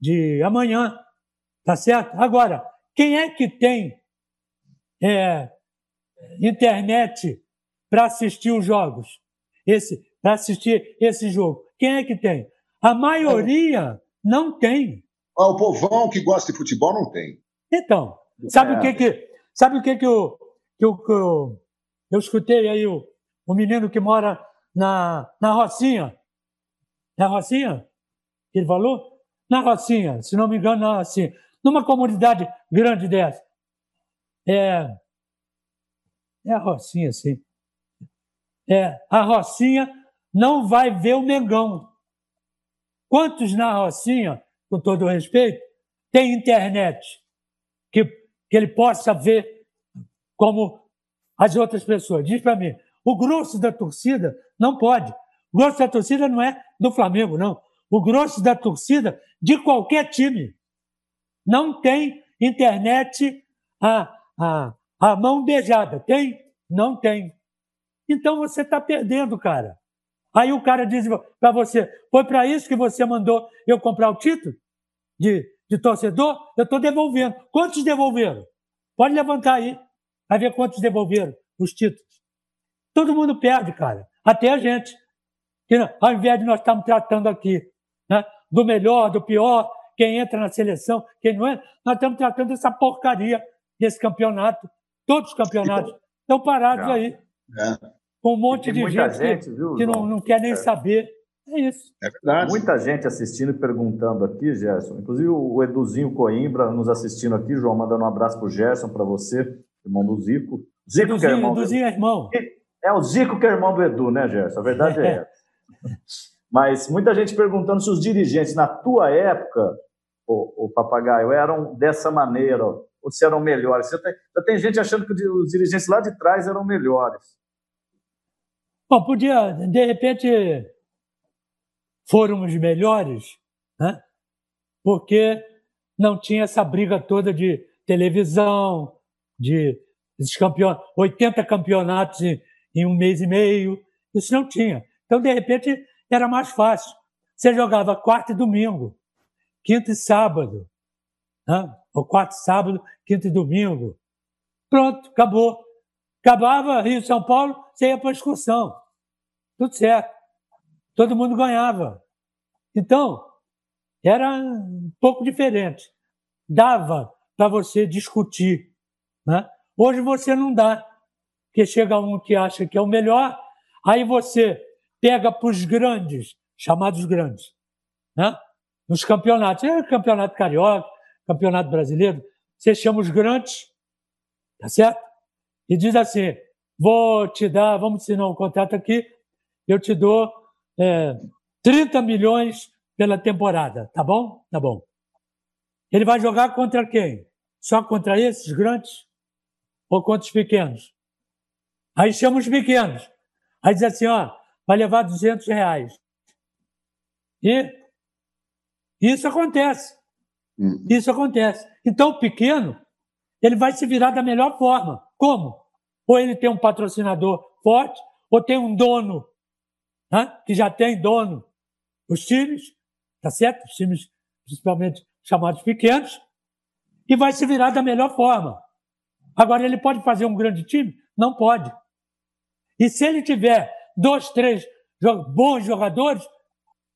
de amanhã. Tá certo? Agora, quem é que tem é, internet para assistir os jogos, esse para assistir esse jogo. Quem é que tem? A maioria não tem. Ah, o povão que gosta de futebol não tem. Então, sabe é. o que que sabe o que que eu, que eu, que eu, eu escutei aí o, o menino que mora na, na Rocinha, na Rocinha, ele falou? Na Rocinha, se não me engano, na Rocinha. Numa comunidade grande dessa. É, é a Rocinha, sim. É, a Rocinha não vai ver o Mengão. Quantos na Rocinha, com todo respeito, tem internet que, que ele possa ver como as outras pessoas? Diz para mim. O grosso da torcida não pode. O grosso da torcida não é do Flamengo, não. O grosso da torcida de qualquer time. Não tem internet a, a, a mão beijada. Tem? Não tem. Então você está perdendo, cara. Aí o cara diz para você: foi para isso que você mandou eu comprar o título de, de torcedor? Eu estou devolvendo. Quantos devolveram? Pode levantar aí. Vai ver quantos devolveram os títulos. Todo mundo perde, cara. Até a gente. Que, ao invés de nós estarmos tratando aqui né, do melhor, do pior, quem entra na seleção, quem não entra, nós estamos tratando dessa porcaria desse campeonato. Todos os campeonatos estão parados não. aí. É. Com um monte de gente, gente que, viu, que não, não quer nem é. saber. É isso. É verdade. Muita gente assistindo e perguntando aqui, Gerson. Inclusive o Eduzinho Coimbra nos assistindo aqui. João, mandando um abraço para o Gerson, para você, irmão do Zico. Zico Eduzinho, que é irmão. Eduzinho é irmão. É o Zico que é irmão do Edu, né, Gerson? A verdade é, é essa. Mas muita gente perguntando se os dirigentes, na tua época, o, o papagaio, eram dessa maneira, ou se eram melhores. Você tem, já tem gente achando que os dirigentes lá de trás eram melhores. Bom, podia, de repente, fôramos melhores, né? porque não tinha essa briga toda de televisão, de esses campeonatos, 80 campeonatos em, em um mês e meio, isso não tinha. Então, de repente, era mais fácil. Você jogava quarta e domingo, quinta e sábado, né? ou quarta e sábado, quinta e domingo. Pronto, acabou. Acabava Rio São Paulo, você ia para a excursão. Tudo certo. Todo mundo ganhava. Então, era um pouco diferente. Dava para você discutir. Né? Hoje você não dá. Porque chega um que acha que é o melhor, aí você pega para os grandes, chamados grandes, né? nos campeonatos. É campeonato carioca, campeonato brasileiro. Você chama os grandes, tá certo? E diz assim: vou te dar, vamos assinar um contrato aqui, eu te dou é, 30 milhões pela temporada, tá bom? Tá bom. Ele vai jogar contra quem? Só contra esses grandes? Ou contra os pequenos? Aí chama os pequenos. Aí diz assim, ó, vai levar 200 reais. E isso acontece. Uhum. Isso acontece. Então, o pequeno, ele vai se virar da melhor forma. Como? Ou ele tem um patrocinador forte, ou tem um dono, né, que já tem dono. Os times, tá certo? Os times, principalmente chamados pequenos, e vai se virar da melhor forma. Agora, ele pode fazer um grande time? Não pode. E se ele tiver dois, três bons jogadores,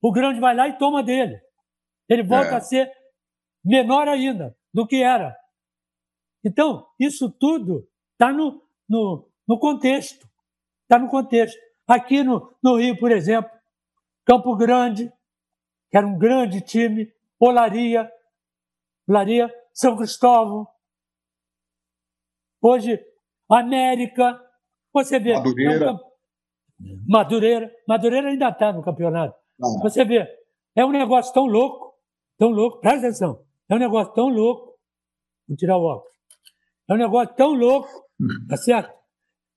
o grande vai lá e toma dele. Ele volta é. a ser menor ainda do que era. Então, isso tudo está no, no, no contexto. Está no contexto. Aqui no, no Rio, por exemplo, Campo Grande, que era um grande time, Olaria, Olaria, São Cristóvão. Hoje, América, você vê. Madureira. É um, Madureira. Madureira ainda está no campeonato. Não. Você vê, é um negócio tão louco, tão louco, presta atenção, é um negócio tão louco, vou tirar o óculos, é um negócio tão louco, tá certo?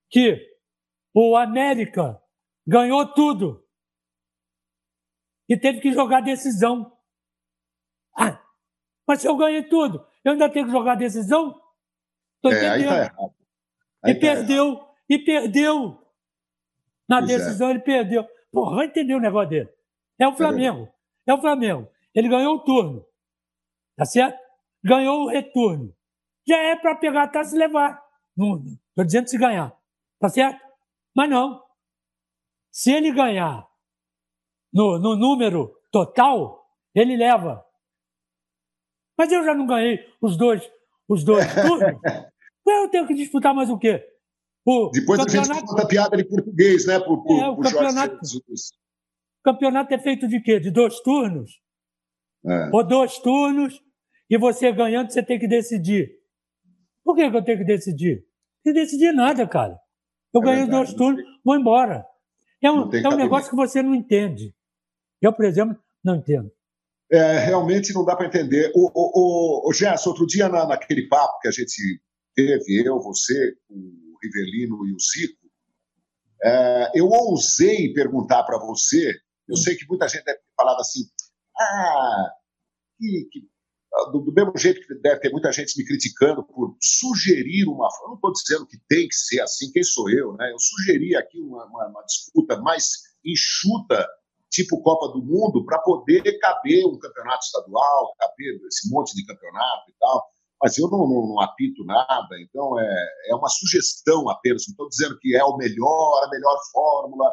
Que o América ganhou tudo e teve que jogar decisão. Ah, mas se eu ganhei tudo, eu ainda tenho que jogar decisão? É, entendendo. Tá e tá perdeu, errado. e perdeu. Na pois é. decisão é. ele perdeu. Porra, vai entender o negócio dele. É o Flamengo. É o Flamengo. Ele ganhou o turno. Tá certo? Ganhou o retorno. Já é para pegar a taça e levar. Estou dizendo se ganhar. Tá certo? Mas não. Se ele ganhar no, no número total, ele leva. Mas eu já não ganhei os dois, os dois turnos. eu tenho que disputar mais o quê? O Depois campeonato... a gente conta a piada de português, né? Por, por, é, o, campeonato... o campeonato é feito de quê? De dois turnos? É. Ou dois turnos, e você ganhando, você tem que decidir. Por que, que eu tenho que decidir? Não tem que decidir nada, cara. Eu é ganhei verdade, dois turnos, vou embora. É um, é um negócio que você não entende. Eu, por exemplo, Não entendo. É, realmente não dá para entender. O, o, o, o Gerson, outro dia na, naquele papo que a gente teve, eu, você, o Rivelino e o Zico, é, eu ousei perguntar para você, eu sei que muita gente deve ter falado assim, ah, que, que do, do, mesmo jeito que deve ter muita gente me criticando por sugerir uma. Eu não estou dizendo que tem que ser assim, quem sou eu, né? Eu sugeri aqui uma, uma, uma disputa mais enxuta, tipo Copa do Mundo, para poder caber um campeonato estadual, caber esse monte de campeonato e tal. Mas eu não, não, não apito nada, então é, é uma sugestão apenas. Não estou dizendo que é o melhor, a melhor fórmula.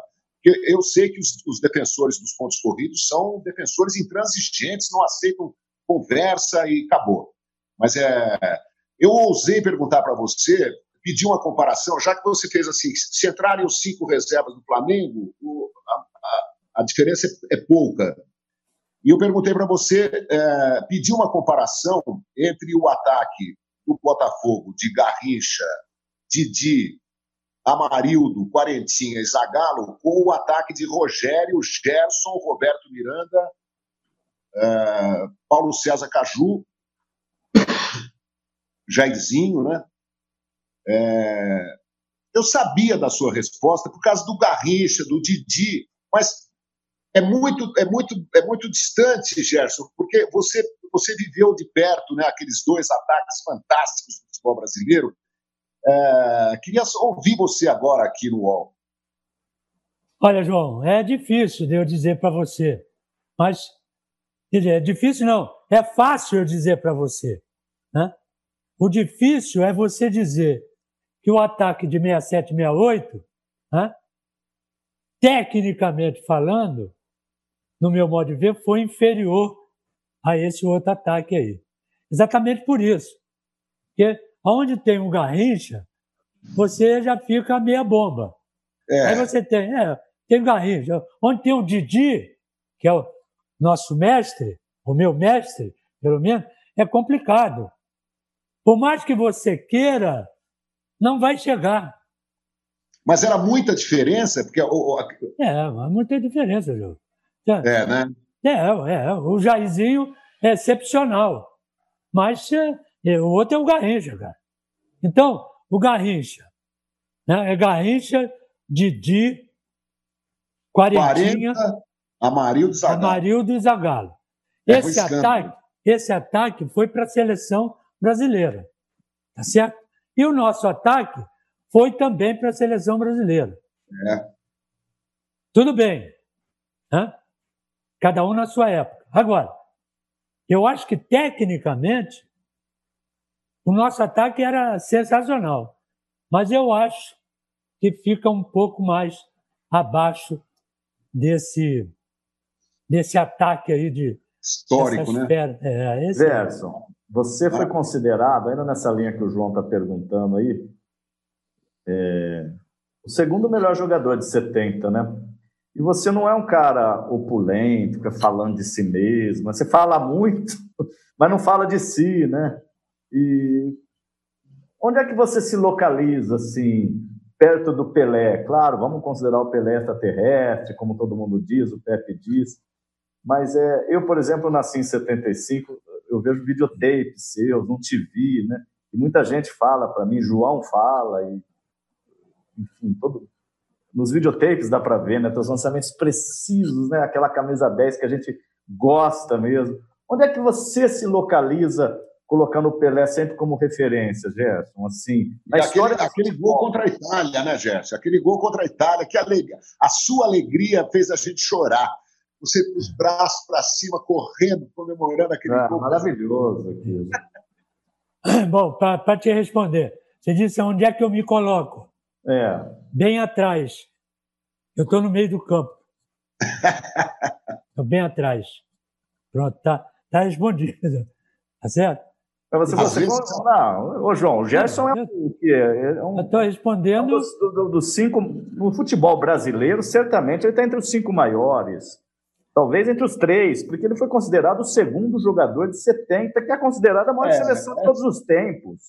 Eu sei que os, os defensores dos pontos corridos são defensores intransigentes, não aceitam conversa e acabou. Mas é, eu ousei perguntar para você, pedir uma comparação, já que você fez assim, se entrarem os cinco reservas do Flamengo, o, a, a, a, diferença é, pouca. E eu perguntei para você, é, uma comparação entre o ataque do Botafogo de Garrincha, Didi, Amarildo, Quarentinha e Zagallo com o ataque de Rogério, Gerson, Roberto Miranda é, Paulo César Caju, Jairzinho, né? É, eu sabia da sua resposta por causa do Garrincha, do Didi, mas é muito, é muito, é muito distante, Gerson, porque você, você viveu de perto, né? Aqueles dois ataques fantásticos do futebol brasileiro. É, queria ouvir você agora aqui no UOL. Olha, João, é difícil de eu dizer para você, mas é difícil não, é fácil eu dizer para você. Né? O difícil é você dizer que o ataque de 67 68, né, tecnicamente falando, no meu modo de ver, foi inferior a esse outro ataque aí. Exatamente por isso. Porque onde tem um Garrincha, você já fica meia bomba. É. Aí você tem, é, tem Garrincha. Onde tem o Didi, que é o, nosso mestre, o meu mestre, pelo menos, é complicado. Por mais que você queira, não vai chegar. Mas era muita diferença, porque o, é, muita diferença, João. É, né? É, é, o Jairzinho é excepcional, mas é, o outro é o Garrincha, cara. Então, o Garrincha, né, é Garrincha, Didi, Quarentinha, 40, Amarildo Zagallo. Amarildo e Zagallo. É esse, ataque, esse ataque foi para a seleção brasileira. Tá certo? E o nosso ataque foi também para a seleção brasileira. É. Tudo bem. Né? Cada um na sua época. Agora, eu acho que tecnicamente o nosso ataque era sensacional. Mas eu acho que fica um pouco mais abaixo desse desse ataque aí de histórico, né? É, esse Gerson, você foi considerado, ainda nessa linha que o João está perguntando aí, é, o segundo melhor jogador de 70, né? E você não é um cara opulento, fica falando de si mesmo. Você fala muito, mas não fala de si, né? E onde é que você se localiza, assim, perto do Pelé? Claro, vamos considerar o Pelé extraterrestre, como todo mundo diz, o Pepe diz. Mas é, eu, por exemplo, nasci em 75, eu vejo videotapes seus, não te vi, né? E muita gente fala para mim, João fala, e, enfim, todo, nos videotapes dá para ver, né? Teus lançamentos precisos, né? Aquela camisa 10 que a gente gosta mesmo. Onde é que você se localiza colocando o Pelé sempre como referência, Gerson? Assim, na história aquele, aquele gol contra a Itália, né, Gerson? Aquele gol contra a Itália, que alegria, a sua alegria fez a gente chorar você com os braços para cima, correndo, comemorando aquele ah, gol. Maravilhoso aquilo. Bom, para te responder, você disse onde é que eu me coloco? É. Bem atrás. Eu estou no meio do campo. Estou bem atrás. Pronto, tá, tá respondido. Tá certo? Você, você vezes... não, ô João, o Gerson é um. É um Estou respondendo. Um dos, do, dos cinco. No futebol brasileiro, certamente ele está entre os cinco maiores. Talvez entre os três, porque ele foi considerado o segundo jogador de 70, que é considerado a maior é, seleção é. de todos os tempos.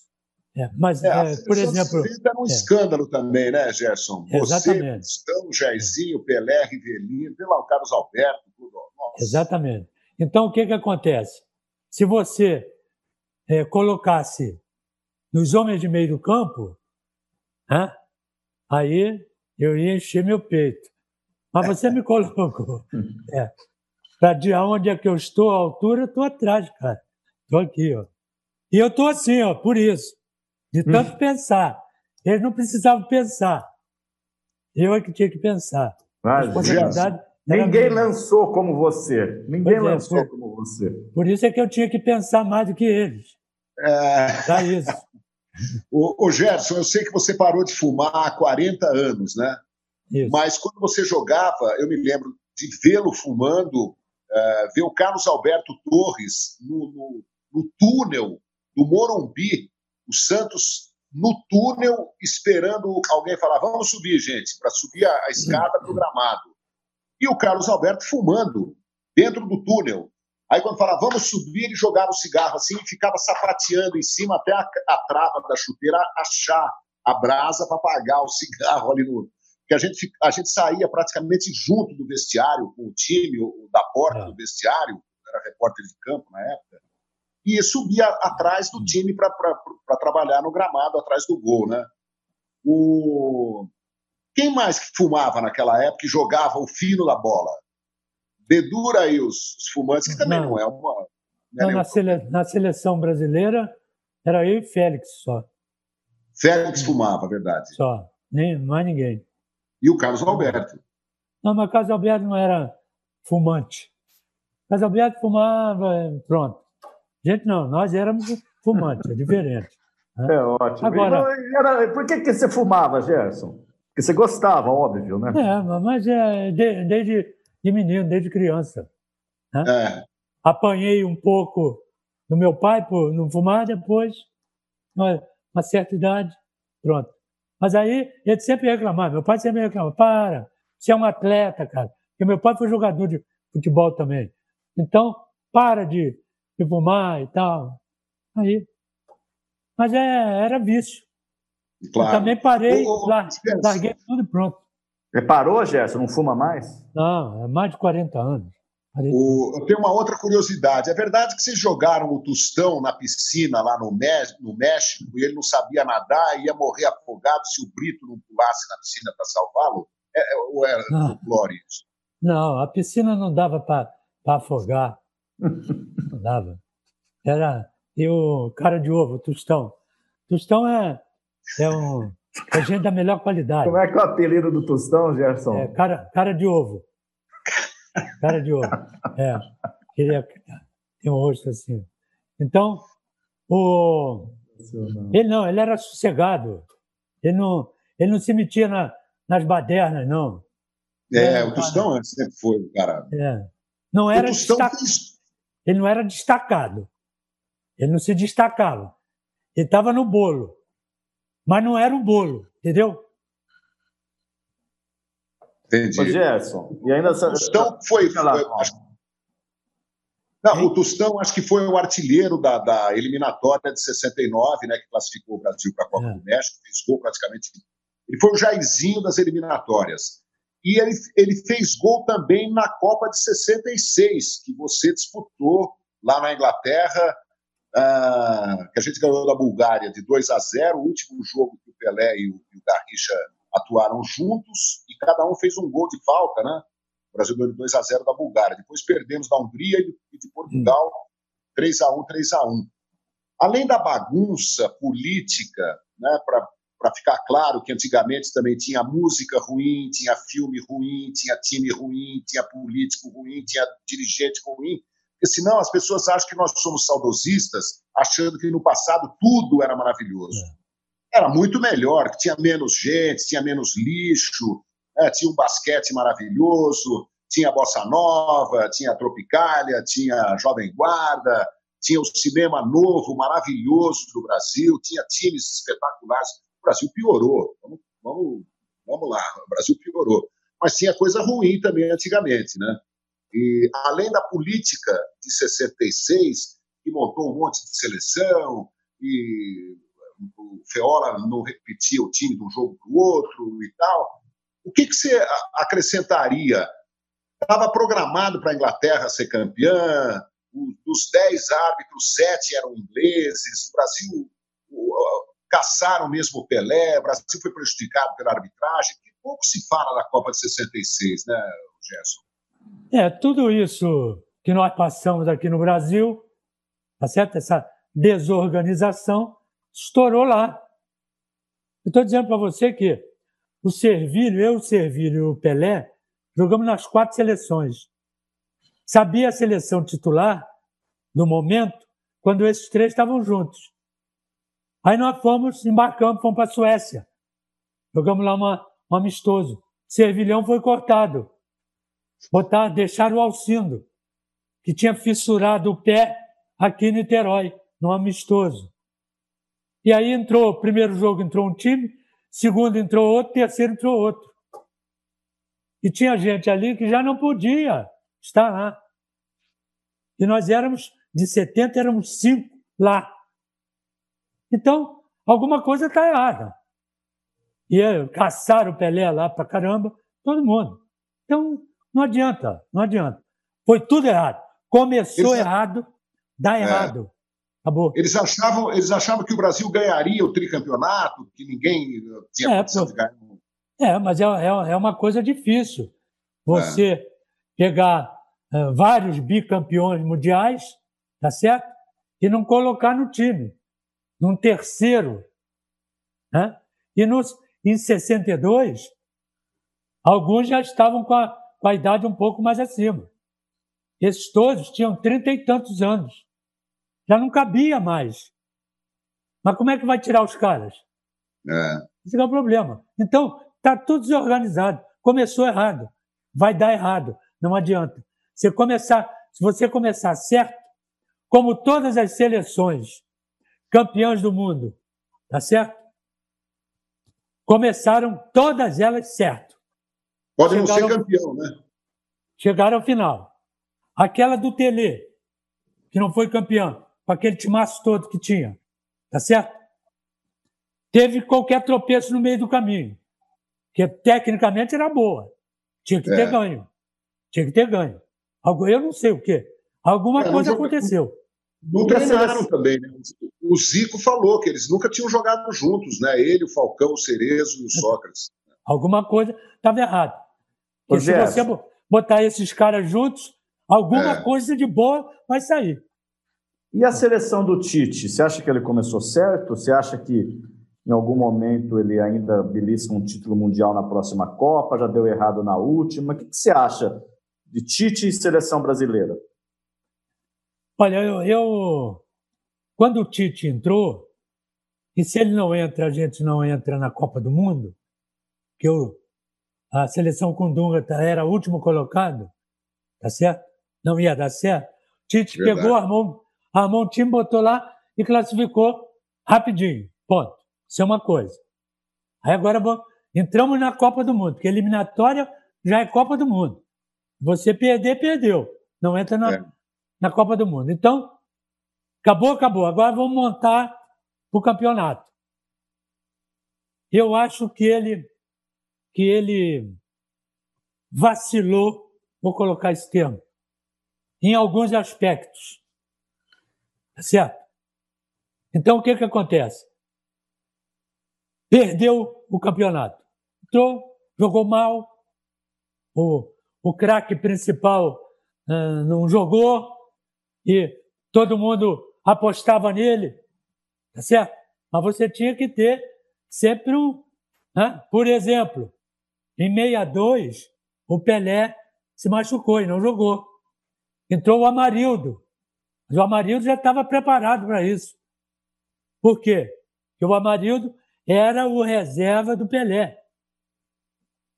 É, mas, é, é por exemplo. Era um é. escândalo também, né, Gerson? Exatamente. Você, Gustavo, Jairzinho, Pelé, Rivelino, pelo Carlos Alberto, tudo. Exatamente. Então, o que, que acontece? Se você é, colocasse nos homens de meio do campo, né, aí eu ia encher meu peito. Mas você me colocou. É, para de onde é que eu estou, a altura, eu estou atrás, cara. Estou aqui, ó. E eu estou assim, ó, por isso. De tanto hum. pensar. Eles não precisavam pensar. Eu é que tinha que pensar. Mas, ninguém lançou como você. Ninguém pois é, lançou é, como você. Por isso é que eu tinha que pensar mais do que eles. É... isso. o, o Gerson, eu sei que você parou de fumar há 40 anos, né? Isso. Mas quando você jogava, eu me lembro de vê-lo fumando, uh, ver o Carlos Alberto Torres no, no, no túnel do Morumbi, o Santos no túnel, esperando alguém falar: vamos subir, gente, para subir a, a escada para o gramado. E o Carlos Alberto fumando dentro do túnel. Aí, quando falava, vamos subir, ele jogava o cigarro assim e ficava sapateando em cima até a, a trava da chuteira achar a brasa para apagar o cigarro ali no. Que a gente, a gente saía praticamente junto do vestiário, com o time, da porta é. do vestiário, era repórter de campo na época, e subia atrás do time para trabalhar no gramado, atrás do gol, né? O... Quem mais que fumava naquela época e jogava o fino da bola? Dedura aí os, os fumantes, que também não, não é uma. Não, é na, sele... na, seleção brasileira era eu e Félix só. Félix fumava, verdade. Só, nem, mais ninguém. E o Carlos Alberto? Não, mas o Carlos Alberto não era fumante. O Carlos Alberto fumava, pronto. Gente, não, nós éramos fumantes, é diferente. Né? É ótimo. Agora, era, por que, que você fumava, Gerson? Porque você gostava, óbvio, né? É, mas é de, desde de menino, desde criança. Né? É. Apanhei um pouco do meu pai por não fumar, depois, uma, uma certa idade, pronto. Mas aí ele sempre reclamava, meu pai sempre reclamava, para, você é um atleta, cara. Porque meu pai foi jogador de futebol também. Então, para de de fumar e tal. Aí. Mas é, era vício. Claro. Eu também parei, ô, larguei tudo e pronto. Você parou, Gerson? Não fuma mais? Não, é mais de 40 anos. O, eu tenho uma outra curiosidade. É verdade que vocês jogaram o Tostão na piscina lá no, no México e ele não sabia nadar e ia morrer afogado se o Brito não pulasse na piscina para salvá-lo? É, é, ou era não. folclore isso? Não, a piscina não dava para afogar. Não dava. Era. E o cara de ovo, Tostão. Tostão é, é um. É gente da melhor qualidade. Como é que é o apelido do Tostão, Gerson? É, cara, cara de ovo. Cara de ovo. É. É, tem um rosto assim. Então, o. Ele não, ele era sossegado. Ele não, ele não se metia na, nas badernas, não. É, o Tostão sempre foi o cara. É. Não era destacado. Ele não era destacado. Ele não se destacava. Ele estava no bolo. Mas não era um bolo, entendeu? Entendi. Ô, Gerson, e ainda... O Tostão foi... foi não, o Tostão acho que foi o artilheiro da, da, eliminatória de 69, né, que classificou o Brasil para a Copa é. do México, fez gol praticamente. Ele foi o Jairzinho das eliminatórias. E ele, ele fez gol também na Copa de 66, que você disputou lá na Inglaterra, uh, que a gente ganhou da Bulgária de 2 a 0, o último jogo que o Pelé e o, e o Garrincha atuaram juntos, e cada um fez um gol de falta, né? O Brasil ganhou de 2 a 0 da Bulgária. Depois perdemos da Hungria e de Portugal, 3 a 1 3 a 1 Além da bagunça política, né, para para ficar claro que antigamente também tinha música ruim, tinha filme ruim, tinha time ruim, tinha político ruim, tinha dirigente ruim, porque senão as pessoas acham que nós somos saudosistas, achando que no passado tudo era maravilhoso. É. Era muito melhor, tinha menos gente, tinha menos lixo, né? tinha um basquete maravilhoso, tinha bossa nova, tinha tropicália, tinha jovem guarda, tinha o cinema novo, maravilhoso do Brasil, tinha times espetaculares. Brasil piorou. Vamos, vamos, vamos lá, o Brasil piorou. Mas tinha coisa ruim também antigamente, né? E além da política de 66, que montou um monte de seleção, e o Feola não repetia o time de um jogo para o outro e tal, o que, que você acrescentaria Estava programado para a Inglaterra ser campeã, dos dez árbitros, sete eram ingleses, o Brasil caçaram mesmo o Pelé, o Brasil foi prejudicado pela arbitragem. Pouco se fala da Copa de 66, né, Gerson? É, tudo isso que nós passamos aqui no Brasil, tá certo? Essa desorganização estourou lá. Estou dizendo para você que o Servilho, eu, o Servilho e o Pelé, jogamos nas quatro seleções. Sabia a seleção titular no momento quando esses três estavam juntos. Aí nós fomos, embarcamos, fomos para a Suécia. Jogamos lá uma, um amistoso. Servilhão foi cortado. Botar, deixaram o Alcindo, que tinha fissurado o pé aqui em Niterói, no amistoso. E aí entrou, primeiro jogo entrou um time, segundo entrou outro, terceiro entrou outro. E tinha gente ali que já não podia estar lá. E nós éramos, de 70, éramos cinco lá. Então, alguma coisa está errada. E caçaram o Pelé lá para caramba, todo mundo. Então, não adianta, não adianta. Foi tudo errado. Começou Eles... errado, dá é. Acabou. Eles achavam, eles achavam que o Brasil ganharia o tricampeonato, que ninguém tinha é, condição de ganhar. É, mas é, é, é uma coisa difícil. Você é. pegar uh, vários bicampeões mundiais, tá certo? E não colocar no time, num terceiro. Né? E nos, em 62, alguns já estavam com a, com a idade um pouco mais acima. Esses todos tinham trinta e tantos anos. Já não cabia mais. Mas como é que vai tirar os caras? É. Esse é o problema. Então, está tudo desorganizado. Começou errado. Vai dar errado. Não adianta. Você começar, se você começar certo, como todas as seleções campeãs do mundo, tá certo? Começaram todas elas certo. Podem não ser campeão, né? Chegaram ao final. Aquela do Tele, que não foi campeão, com aquele timaço todo que tinha. Tá certo? Teve qualquer tropeço no meio do caminho. Que tecnicamente era boa. Tinha que é. ter ganho. Tinha que ter ganho. Eu não sei o quê. Alguma é, coisa aconteceu. Não treinaram também, né? O Zico falou que eles nunca tinham jogado juntos, né? Ele, o Falcão, o Cerezo e o Sócrates. Alguma coisa estava errado. Porque se você botar esses caras juntos, alguma é. coisa de boa vai sair. E a seleção do Tite, você acha que ele começou certo? Você acha que em algum momento ele ainda belisca um título mundial na próxima Copa? Já deu errado na última? O que você acha de Tite e seleção brasileira? Olha, eu, eu quando o Tite entrou, e se ele não entra, a gente não entra na Copa do Mundo, que eu, a seleção com Dunga era o último colocado, tá certo? Não ia dar certo. Tite Verdade. pegou, armou, um time, botou lá e classificou rapidinho. Ponto. Isso é uma coisa. Aí agora vou, entramos na Copa do Mundo, porque eliminatória já é Copa do Mundo. Você perder, perdeu. Não entra na, é. na Copa do Mundo. Então, acabou, acabou. Agora vamos montar o campeonato. Eu acho que ele, que ele vacilou, vou colocar esse termo, em alguns aspectos. Tá certo? Então, o que, que acontece? Perdeu o campeonato. Entrou, jogou mal. O, o craque principal uh, não jogou e todo mundo apostava nele. Tá certo? Mas você tinha que ter sempre um. Né? Por exemplo, em 62, o Pelé se machucou e não jogou. Entrou o Amarildo. Mas o Amarildo já estava preparado para isso. Por quê? Porque o Amarildo era o reserva do Pelé.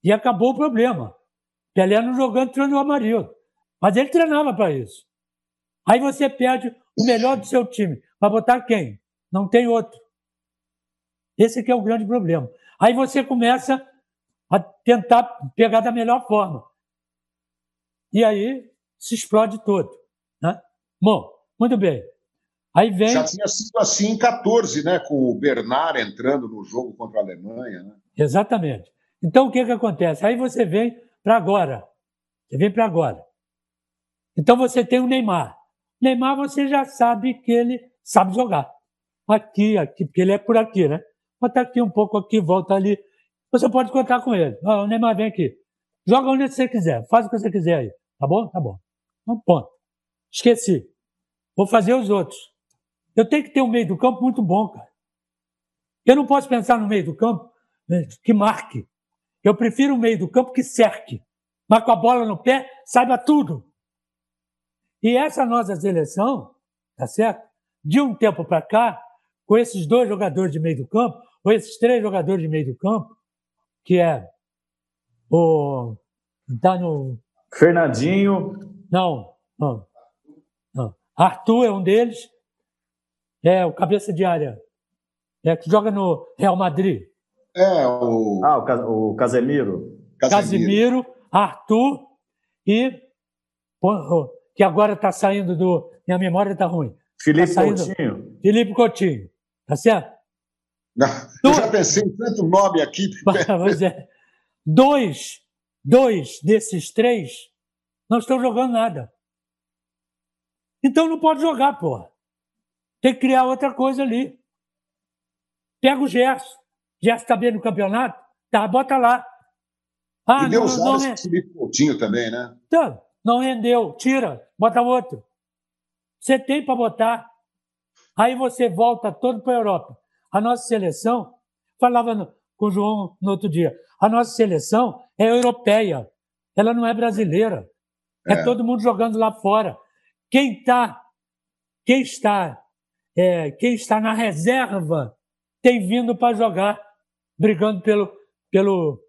E acabou o problema. Pelé não jogando, treinou o Amarildo. Mas ele treinava para isso. Aí você perde o melhor do seu time. Para botar quem? Não tem outro. Esse aqui é o grande problema. Aí você começa a tentar pegar da melhor forma. E aí se explode todo. Né? Bom, muito bem. Aí vem... Já tinha sido assim em 14, né? com o Bernard entrando no jogo contra a Alemanha. Né? Exatamente. Então o que, que acontece? Aí você vem para agora. Você vem para agora. Então você tem o Neymar. Neymar você já sabe que ele sabe jogar. Aqui, aqui, porque ele é por aqui, né? Bota aqui um pouco aqui, volta ali. Você pode contar com ele. Ah, o Neymar vem aqui. Joga onde você quiser, faz o que você quiser aí. Tá bom? Tá bom. Um ponto. Esqueci. Vou fazer os outros. Eu tenho que ter um meio do campo muito bom, cara. Eu não posso pensar no meio do campo né, que marque. Eu prefiro o meio do campo que cerque. Mas com a bola no pé, saiba tudo. E essa nossa seleção, tá certo? De um tempo para cá, com esses dois jogadores de meio do campo, ou esses três jogadores de meio do campo, que é o. Tá no. Fernandinho. Não, não. Arthur é um deles. É o cabeça de área. É que joga no Real Madrid. É, o. Ah, o, Casemiro. Casemiro. Arthur e. Que agora está saindo do. Minha memória está ruim. Felipe tá Coutinho. Felipe Coutinho. Tá certo? Não, eu já pensei em tanto nome aqui. Mas é. Dois, dois desses três não estão jogando nada. Então não pode jogar, porra. Tem que criar outra coisa ali. Pega o Gerson. Gerson está bem no campeonato? Tá, bota lá. Ah, e deu não, não, não Felipe Coutinho também, né? Então, não rendeu. Tira, bota outro. Você tem para botar. Aí você volta todo para a Europa. A nossa seleção, falava no, com o João no outro dia, a nossa seleção é europeia, ela não é brasileira. É, é todo mundo jogando lá fora. Quem tá, quem está, é, quem está na reserva tem vindo para jogar, brigando pelo, pelo,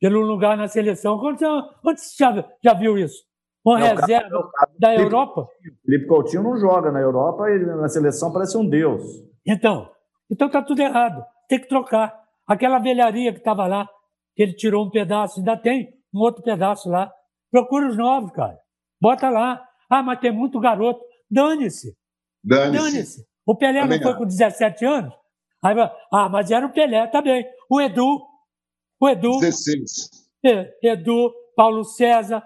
pelo lugar na seleção. Onde, onde você já, já viu isso? Uma não, reserva cara, da Felipe, Europa? Felipe Coutinho não joga na Europa e na seleção parece um deus. Então, então tá tudo errado. Tem que trocar. Aquela velharia que estava lá, que ele tirou um pedaço, ainda tem um outro pedaço lá. Procura os novos, cara. Bota lá. Ah, mas tem muito garoto. Dane-se. Dane-se. Dane o Pelé Também não foi com 17 anos? Aí, ah, mas era o Pelé, bem. O Edu. O Edu. 16. É, Edu, Paulo César,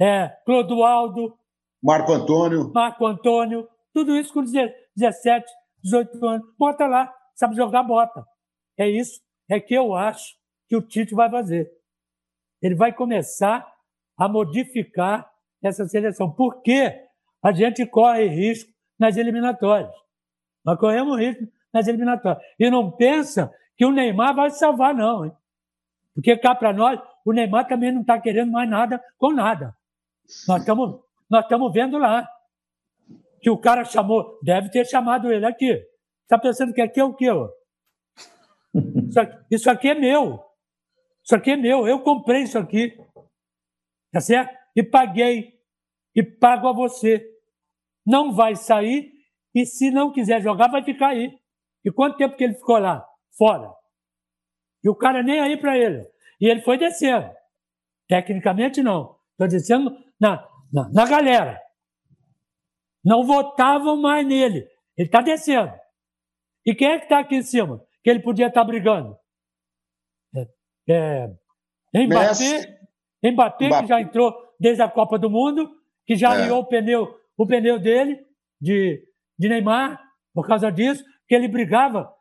é, Clodoaldo. Marco Antônio. Marco Antônio. Tudo isso com 17, 18 anos. Bota lá. Sabe jogar, bota. É isso. É que eu acho que o Tite vai fazer. Ele vai começar a modificar essa seleção. Porque a gente corre risco nas eliminatórias. Nós corremos risco nas eliminatórias. E não pensa que o Neymar vai salvar, não. Hein? Porque cá para nós, o Neymar também não está querendo mais nada com nada. Nós estamos nós vendo lá que o cara chamou, deve ter chamado ele aqui. Está pensando que aqui é o quê? Isso aqui, isso aqui é meu. Isso aqui é meu, eu comprei isso aqui. Tá certo? E paguei. E pago a você. Não vai sair e se não quiser jogar, vai ficar aí. E quanto tempo que ele ficou lá? Fora. E o cara nem aí para ele. E ele foi descendo. Tecnicamente, não. Estou dizendo na, na, na galera. Não votavam mais nele. Ele está descendo. E quem é que está aqui em cima? Que ele podia estar tá brigando? é, Mbappé, Mbappé, que já entrou desde a Copa do Mundo, que já é. o pneu, o pneu dele de, de Neymar por causa disso, que ele brigava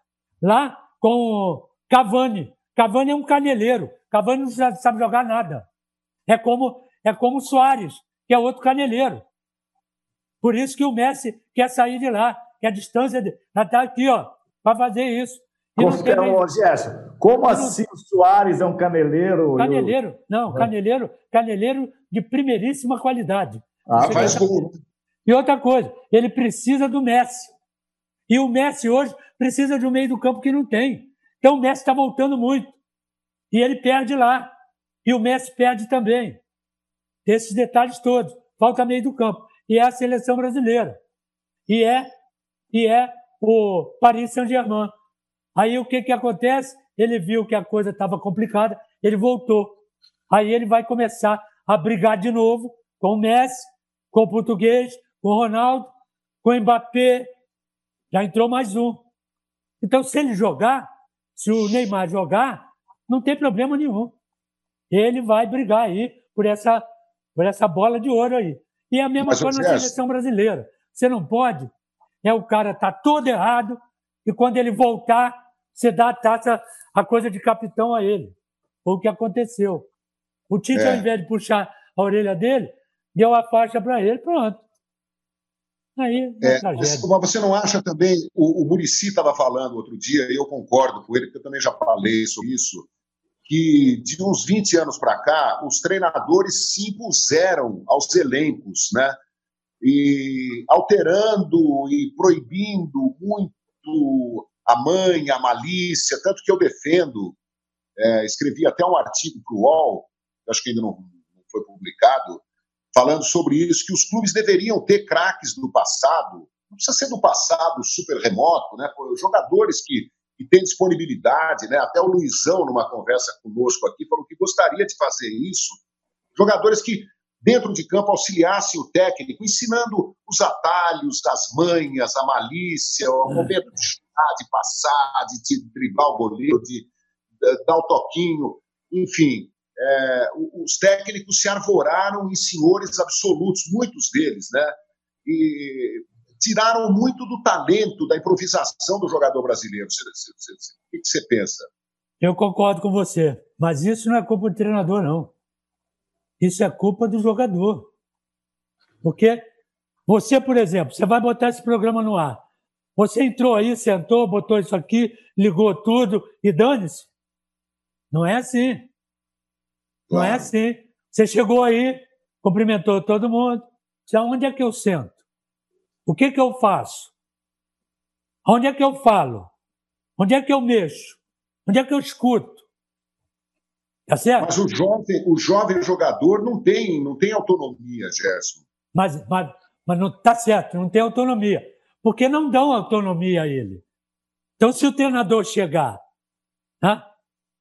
lá com Cavani. Cavani é um caneleiro. Cavani não sabe jogar nada. É como é como o Soares, que é outro caneleiro. Por isso que o Messi quer sair de lá, que a distância está aqui, ó, para fazer isso. Como, teve... Ô, Gerson, como assim o Soares é um caneleiro? Caneleiro, não, é. caneleiro, caneleiro de primeiríssima qualidade. Ah, faz gol. E outra coisa, ele precisa do Messi. E o Messi hoje precisa de um meio do campo que não tem. Então o Messi está voltando muito. E ele perde lá. E o Messi perde também. Esses detalhes todos. Falta meio do campo. E é a seleção brasileira. E é, e é o Paris Saint-Germain. Aí o que, que acontece? Ele viu que a coisa estava complicada, ele voltou. Aí ele vai começar a brigar de novo com o Messi, com o português, com o Ronaldo, com o Mbappé. Já entrou mais um. Então, se ele jogar, se o Neymar jogar, não tem problema nenhum. Ele vai brigar aí por essa, por essa bola de ouro aí. E é a mesma Mas, coisa na seleção brasileira. Você não pode, é o cara tá todo errado e quando ele voltar, você dá a taça, a coisa de capitão a ele. Foi o que aconteceu. O Tite, é. ao invés de puxar a orelha dele, deu a faixa para ele, pronto. Aí, é, mas você não acha também, o, o Murici estava falando outro dia, e eu concordo com ele, porque eu também já falei sobre isso, que de uns 20 anos para cá, os treinadores se impuseram aos elencos, né? E alterando e proibindo muito a mãe, a malícia, tanto que eu defendo, é, escrevi até um artigo para o UOL, acho que ainda não, não foi publicado, falando sobre isso, que os clubes deveriam ter craques do passado, não precisa ser do passado super remoto, né? jogadores que, que têm disponibilidade, né? até o Luizão, numa conversa conosco aqui, falou que gostaria de fazer isso, jogadores que dentro de campo auxiliassem o técnico, ensinando os atalhos, as manhas, a malícia, o é. momento de chutar, de passar, de, de driblar o goleiro, de, de dar o toquinho, enfim, é, os técnicos se arvoraram em senhores absolutos, muitos deles, né? E tiraram muito do talento, da improvisação do jogador brasileiro. O que você pensa? Eu concordo com você, mas isso não é culpa do treinador, não. Isso é culpa do jogador. Porque você, por exemplo, você vai botar esse programa no ar. Você entrou aí, sentou, botou isso aqui, ligou tudo e dane-se. Não é assim. Não é assim. Você chegou aí, cumprimentou todo mundo. Já onde é que eu sento? O que que eu faço? Onde é que eu falo? Onde é que eu mexo? Onde é que eu escuto? Tá certo? Mas o jovem, o jovem jogador não tem, não tem autonomia, Gerson. Mas, mas, mas não está certo, não tem autonomia. Porque não dão autonomia a ele. Então, se o treinador chegar, né,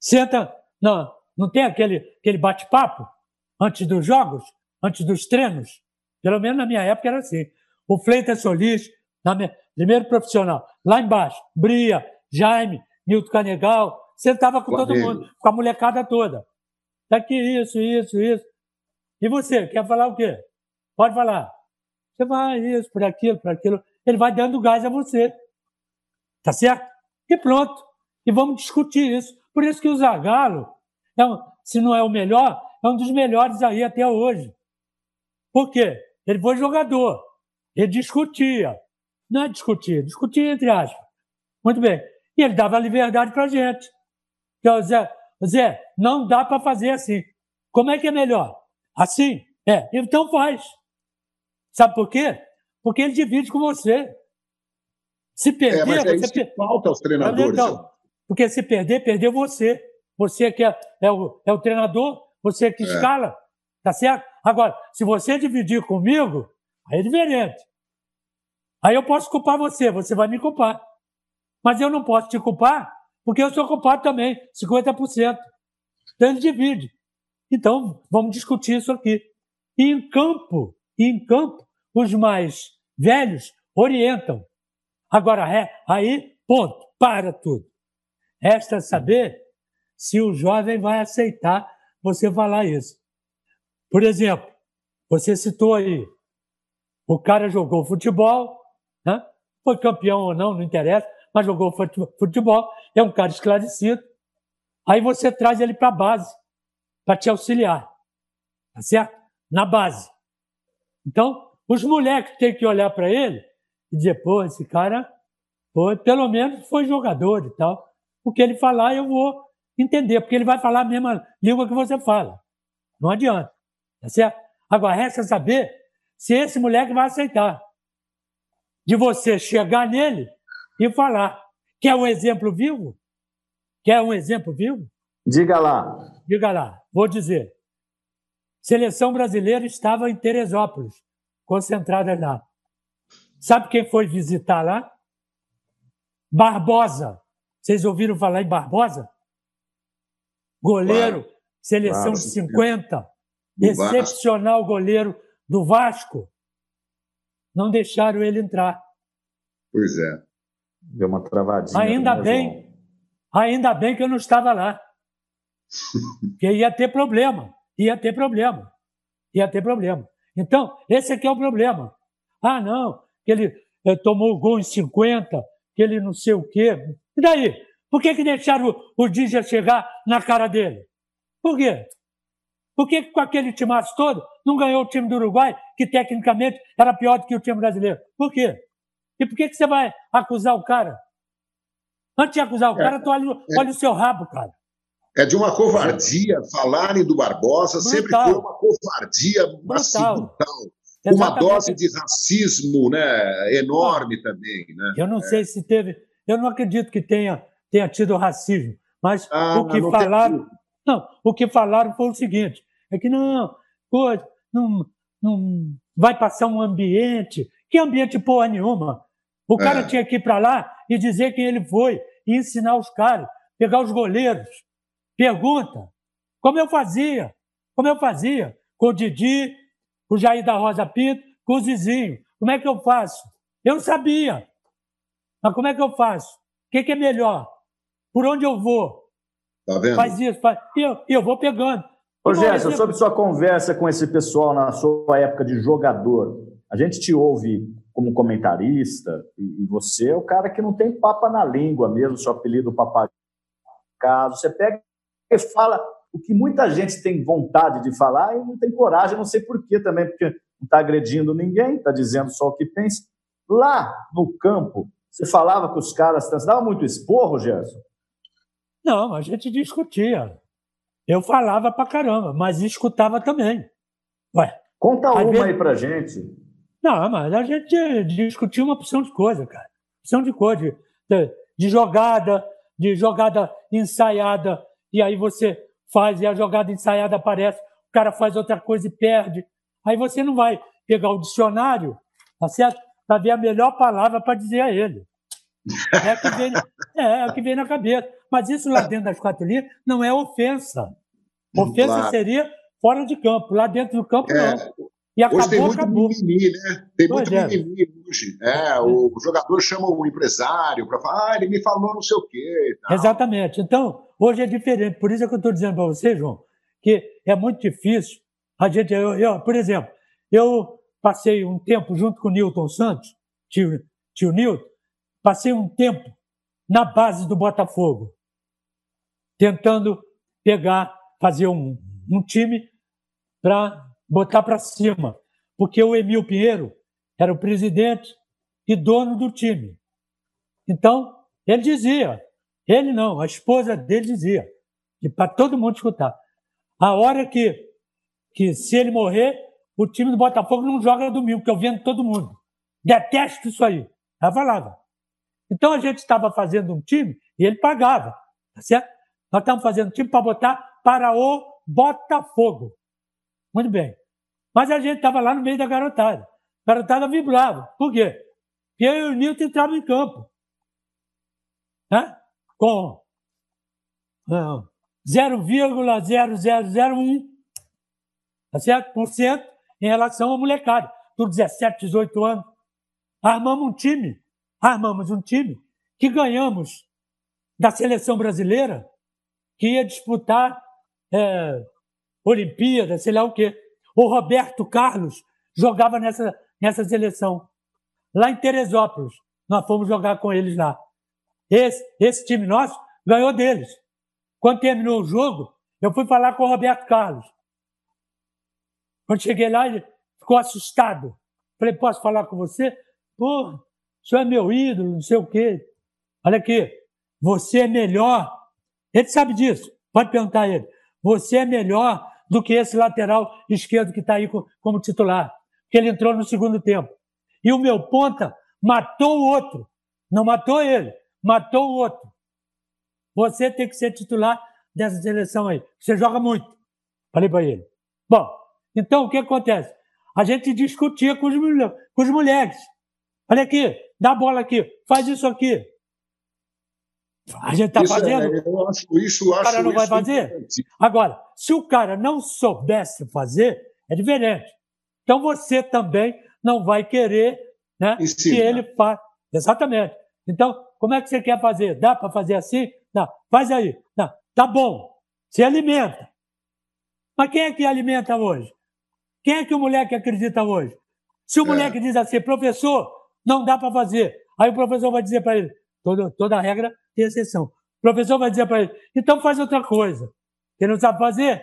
senta, não, não tem aquele, aquele bate-papo antes dos jogos, antes dos treinos? Pelo menos na minha época era assim. O Fleitas Solis, na minha, primeiro profissional, lá embaixo, Bria, Jaime, Nilton Canegal, sentava com todo mundo, com a molecada toda. Daqui isso, isso, isso. E você, quer falar o quê? Pode falar. Você vai isso, por aquilo, por aquilo. Ele vai dando gás a você. Tá certo? E pronto. E vamos discutir isso. Por isso que o Zagallo é se não é o melhor, é um dos melhores aí até hoje. Por quê? Ele foi jogador. Ele discutia. Não é discutir, discutia entre aspas. Muito bem. E ele dava liberdade para a gente. Então, Zé, Zé, não dá para fazer assim. Como é que é melhor? Assim? É, então faz. Sabe por quê? Porque ele divide com você. Se perder, é, mas é você per... falta aos treinadores. Então, porque se perder, perdeu você. Você que é, é, o, é o treinador, você que é. escala, tá certo? Agora, se você dividir comigo, aí é diferente. Aí eu posso culpar você, você vai me culpar. Mas eu não posso te culpar, porque eu sou culpado também, 50%. Então ele divide. Então, vamos discutir isso aqui. E em campo, em campo, os mais velhos orientam. Agora, é, aí, ponto, para tudo. Resta saber se o jovem vai aceitar você falar isso. Por exemplo, você citou aí, o cara jogou futebol, né? foi campeão ou não, não interessa, mas jogou futebol, é um cara esclarecido. Aí você traz ele para a base, para te auxiliar. Tá certo? Na base. Então, os moleques têm que olhar para ele e dizer, pô, esse cara, pelo menos foi jogador e tal. O que ele falar, eu vou entender, porque ele vai falar a mesma língua que você fala. Não adianta. Tá certo? Agora, resta saber se esse moleque vai aceitar. De você chegar nele e falar. Quer um exemplo vivo? Quer um exemplo vivo? Diga lá. Diga lá. Vou dizer. Seleção brasileira estava em Teresópolis, concentrada lá. Sabe quem foi visitar lá? Barbosa. Vocês ouviram falar em Barbosa? Goleiro, claro. seleção claro, de 50, excepcional goleiro do Vasco. Não deixaram ele entrar. Pois é. Deu uma travadinha. Ainda bem, ainda bem que eu não estava lá. Porque ia ter problema, ia ter problema. ia ter problema. Então, esse aqui é o problema. Ah, não, que ele eh, tomou o gol em 50, que ele não sei o quê. E daí? Por que, que deixaram o, o Dígia chegar na cara dele? Por quê? Por que, que com aquele timaço todo não ganhou o time do Uruguai, que tecnicamente era pior do que o time brasileiro? Por quê? E por que, que você vai acusar o cara? Antes de acusar o é, cara, tu olha, é, olha o seu rabo, cara. É de uma covardia falarem do Barbosa, brutal. sempre foi uma covardia assim, brutal. Uma dose de racismo né, enorme também. Né? Eu não é. sei se teve. Eu não acredito que tenha, tenha tido racismo, mas ah, o que falaram. Não, o que falaram foi o seguinte: é que não, coisa, não, não vai passar um ambiente. Que ambiente porra nenhuma? O cara é. tinha que ir para lá e dizer quem ele foi, e ensinar os caras, pegar os goleiros. Pergunta, como eu fazia, como eu fazia com o Didi, com o Jair da Rosa Pinto, com o Zizinho. Como é que eu faço? Eu sabia. Mas como é que eu faço? O que, que é melhor? Por onde eu vou? Tá vendo? Faz isso, faz... E eu, eu vou pegando. Ô, Gerson, sobre sua conversa com esse pessoal na sua época de jogador, a gente te ouve como comentarista, e, você é o cara que não tem papa na língua mesmo, seu apelido papagaio. Você pega e fala o que muita gente tem vontade de falar e não tem coragem, não sei porquê também, porque não está agredindo ninguém, está dizendo só o que pensa. Lá no campo, você falava com os caras, você dava muito esporro, Gerson? Não, a gente discutia. Eu falava pra caramba, mas escutava também. Ué, Conta uma vezes... aí pra gente. Não, mas a gente discutiu uma opção de coisa, cara. Opção de coisa, de, de jogada, de jogada ensaiada, e aí você faz e a jogada ensaiada aparece, o cara faz outra coisa e perde. Aí você não vai pegar o dicionário, tá certo? Para ver a melhor palavra para dizer a ele. É o que, vem, é, é o que vem na cabeça. Mas isso lá dentro das quatro linhas não é ofensa. Ofensa claro. seria fora de campo. Lá dentro do campo, é. não. E acabou, hoje tem muito acabou. mimimi, né? Tem pois muito é. mimimi hoje. É, o jogador chama o empresário para falar, ah, ele me falou não sei o quê. Exatamente. Então, hoje é diferente. Por isso é que eu estou dizendo para você, João, que é muito difícil a gente. Eu, eu, por exemplo, eu passei um tempo junto com o Newton Santos, tio, tio Newton, passei um tempo na base do Botafogo, tentando pegar, fazer um, um time para botar para cima, porque o Emil Pinheiro era o presidente e dono do time. Então, ele dizia, ele não, a esposa dele dizia, e para todo mundo escutar, a hora que, que se ele morrer, o time do Botafogo não joga domingo, porque eu vendo todo mundo. Detesto isso aí. Ela falava. Então a gente estava fazendo um time e ele pagava, tá certo? Nós estávamos fazendo time para botar para o Botafogo. Muito bem. Mas a gente estava lá no meio da garotada. A garotada vibrava. Por quê? Porque eu e o Nilton entravam em campo. Né? Com 0,0001 tá certo? por cento em relação à molecada. Por 17, 18 anos. Armamos um time. Armamos um time que ganhamos da seleção brasileira que ia disputar é, Olimpíada, sei lá o quê. O Roberto Carlos jogava nessa, nessa seleção. Lá em Teresópolis. Nós fomos jogar com eles lá. Esse, esse time nosso ganhou deles. Quando terminou o jogo, eu fui falar com o Roberto Carlos. Quando cheguei lá, ele ficou assustado. Falei, posso falar com você? Pô, o senhor é meu ídolo, não sei o quê. Olha aqui, você é melhor. Ele sabe disso, pode perguntar a ele. Você é melhor do que esse lateral esquerdo que está aí como titular, que ele entrou no segundo tempo. E o meu ponta matou o outro. Não matou ele, matou o outro. Você tem que ser titular dessa seleção aí. Você joga muito. Falei para ele. Bom, então o que acontece? A gente discutia com os, com os mulheres. Olha aqui, dá a bola aqui, faz isso aqui. A gente está é, fazendo. É, eu acho isso. O cara não vai fazer? Agora, se o cara não soubesse fazer, é diferente. Então você também não vai querer né, que ele faça. Exatamente. Então, como é que você quer fazer? Dá para fazer assim? Não. Faz aí. Não. Tá bom. Se alimenta. Mas quem é que alimenta hoje? Quem é que o moleque acredita hoje? Se o é. moleque diz assim, professor, não dá para fazer. Aí o professor vai dizer para ele, toda, toda regra tem exceção. O professor vai dizer para ele, então faz outra coisa. Ele não sabe fazer?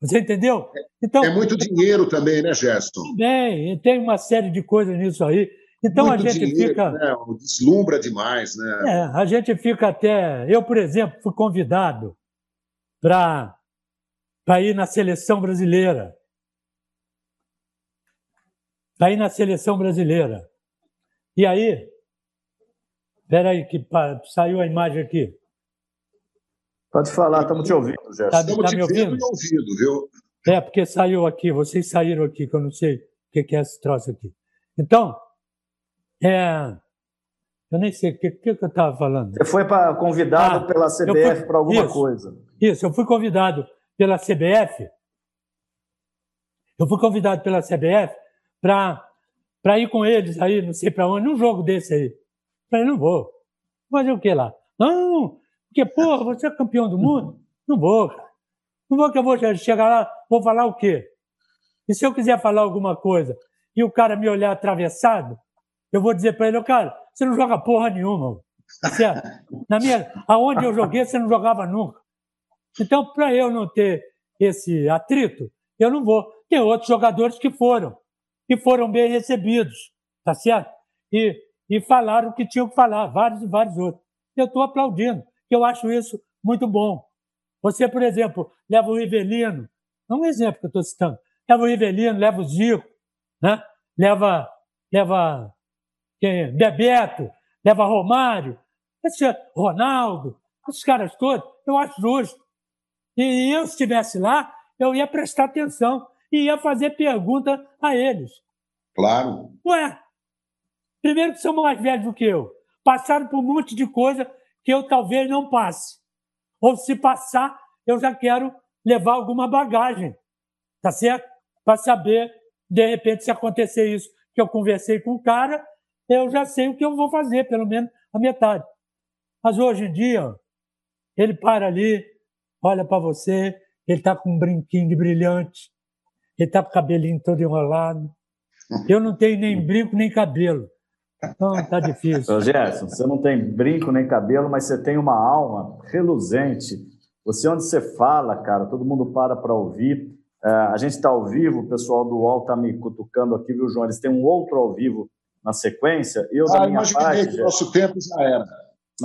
Você entendeu? Então, é muito dinheiro também, né, Gerson? Também, tem uma série de coisas nisso aí. Então muito a gente dinheiro, fica. Né? Deslumbra demais, né? É, a gente fica até. Eu, por exemplo, fui convidado para ir na seleção brasileira. Para ir na seleção brasileira. E aí, espera aí, que saiu a imagem aqui. Pode falar, estamos te ouvindo, Gerson. Tá, estamos tá te me ouvindo? ouvindo, viu? É, porque saiu aqui, vocês saíram aqui, que eu não sei o que é esse troço aqui. Então, é, eu nem sei o que, que, eu estava falando. Você foi pra, convidado ah, pela CBF para alguma isso, coisa. Isso, eu fui convidado pela CBF. Eu fui convidado pela CBF para ir com eles aí, não sei para onde, num jogo desse aí. Falei, não vou. Fazer o que lá? Não, porque, porra, você é campeão do mundo? Não vou, cara. Não vou que eu vou chegar lá, vou falar o quê? E se eu quiser falar alguma coisa e o cara me olhar atravessado, eu vou dizer para ele, cara, você não joga porra nenhuma. Certo? Tá Na minha, aonde eu joguei, você não jogava nunca. Então, para eu não ter esse atrito, eu não vou. Tem outros jogadores que foram, e foram bem recebidos, tá certo? E, e falaram o que tinham que falar, vários e vários outros. Eu estou aplaudindo que eu acho isso muito bom. Você, por exemplo, leva o Rivelino, é um exemplo que eu estou citando, leva o Rivelino, leva o Zico, né? leva, leva quem? Bebeto, leva Romário, esse Ronaldo, esses caras todos, eu acho justo. E eu, se estivesse lá, eu ia prestar atenção e ia fazer pergunta a eles. Claro. Ué, primeiro que são mais velhos do que eu, passaram por um monte de coisa que eu talvez não passe. Ou se passar, eu já quero levar alguma bagagem, tá certo? Para saber, de repente, se acontecer isso que eu conversei com o cara, eu já sei o que eu vou fazer, pelo menos a metade. Mas hoje em dia, ele para ali, olha para você, ele está com um brinquinho de brilhante, ele está com o cabelinho todo enrolado. Eu não tenho nem brinco nem cabelo. Então tá difícil. Ô Gerson, você não tem brinco nem cabelo, mas você tem uma alma reluzente. Você, onde você fala, cara, todo mundo para para ouvir. É, a gente está ao vivo, o pessoal do UOL está me cutucando aqui, viu, João? Eles têm um outro ao vivo na sequência. Eu, ah, da minha parte, que o nosso tempo já era.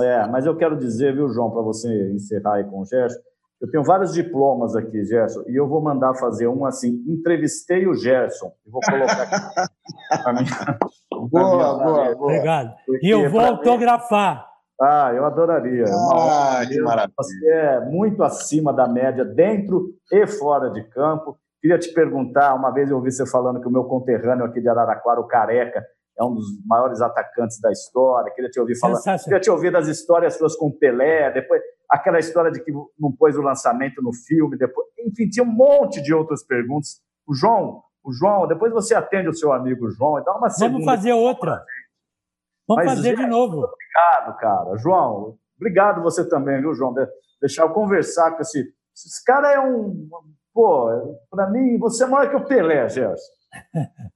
É, mas eu quero dizer, viu, João, para você encerrar aí com o Gerson, eu tenho vários diplomas aqui, Gerson, e eu vou mandar fazer um assim, entrevistei o Gerson, e vou colocar aqui a boa, boa, boa. Obrigado. E eu vou autografar. Ah, eu adoraria. Ah, que maravilha. Você é muito acima da média, dentro e fora de campo. Queria te perguntar, uma vez eu ouvi você falando que o meu conterrâneo aqui de Araraquara, o Careca, é um dos maiores atacantes da história. Queria te ouvir falar, queria te ouvir das histórias suas com Pelé, depois aquela história de que não pôs o lançamento no filme, depois, enfim, tinha um monte de outras perguntas. O João, o João, depois você atende o seu amigo João e dá uma segunda. Vamos fazer outra. Vamos Mas, fazer de novo. Obrigado, cara. João, obrigado você também, viu, João? Deixar eu conversar com esse. Esse cara é um. Pô, para mim, você é maior que o Pelé, Gerson.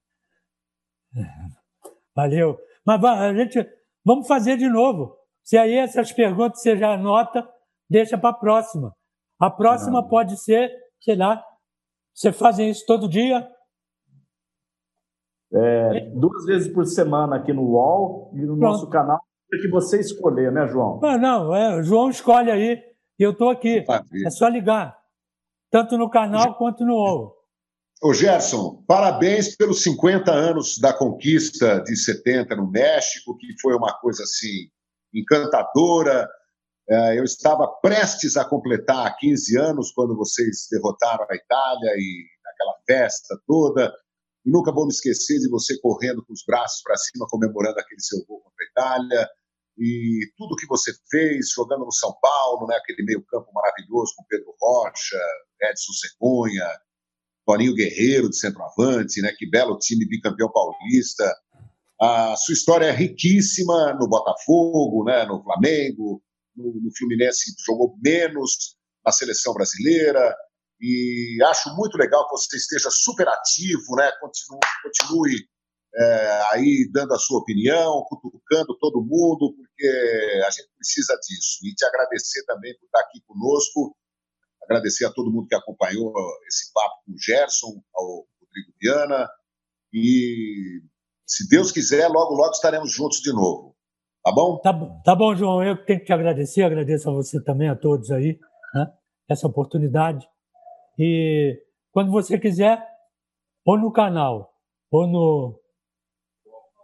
Valeu. Mas a gente. Vamos fazer de novo. Se aí essas perguntas você já anota, deixa para a próxima. A próxima Não. pode ser, sei lá, você fazem isso todo dia? É, duas vezes por semana aqui no UOL e no Pronto. nosso canal, é que você escolher, né, João? Ah, não, é, o João escolhe aí e eu estou aqui. É só ligar, tanto no canal quanto no UOL. Ô Gerson, parabéns pelos 50 anos da conquista de 70 no México, que foi uma coisa assim encantadora. É, eu estava prestes a completar 15 anos quando vocês derrotaram a Itália e aquela festa toda. E nunca vou me esquecer de você correndo com os braços para cima, comemorando aquele seu gol contra a Itália. E tudo que você fez, jogando no São Paulo, né, aquele meio-campo maravilhoso com Pedro Rocha, Edson Cegonha, Toninho Guerreiro de centroavante, né, que belo time bicampeão paulista. A sua história é riquíssima no Botafogo, né, no Flamengo, no, no Fluminense jogou menos na seleção brasileira, E acho muito legal que você esteja super ativo, né? Continue, continue é, aí dando a sua opinião, cutucando todo mundo, porque a gente precisa disso. E te agradecer também por estar aqui conosco, agradecer a todo mundo que acompanhou esse papo com o Gerson, ao Rodrigo Viana, e se Deus quiser, logo, logo estaremos juntos de novo. Tá bom? Tá, tá bom, João. Eu tenho que te agradecer, agradeço a você também, a todos aí, né? essa oportunidade. E quando você quiser, ou no canal, ou no,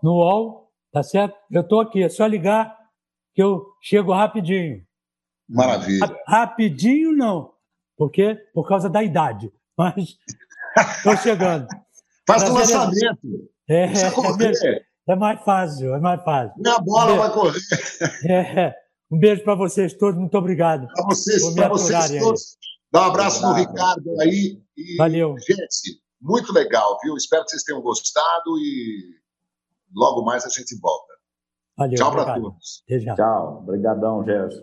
no UOL, tá certo? Eu estou aqui, é só ligar que eu chego rapidinho. Maravilha. Rapidinho não, porque por causa da idade, mas estou chegando. Faz o lançamento. É, é, é, mais fácil, é mais fácil. Minha bola um vai correr. É, um beijo para vocês todos, muito obrigado. Para vocês, para vocês todos. Dá um abraço no Ricardo aí. E, Valeu. Gente, muito legal, viu? Espero que vocês tenham gostado e logo mais a gente volta. Valeu, Tchau para todos. Tchau. Obrigadão, Gerson.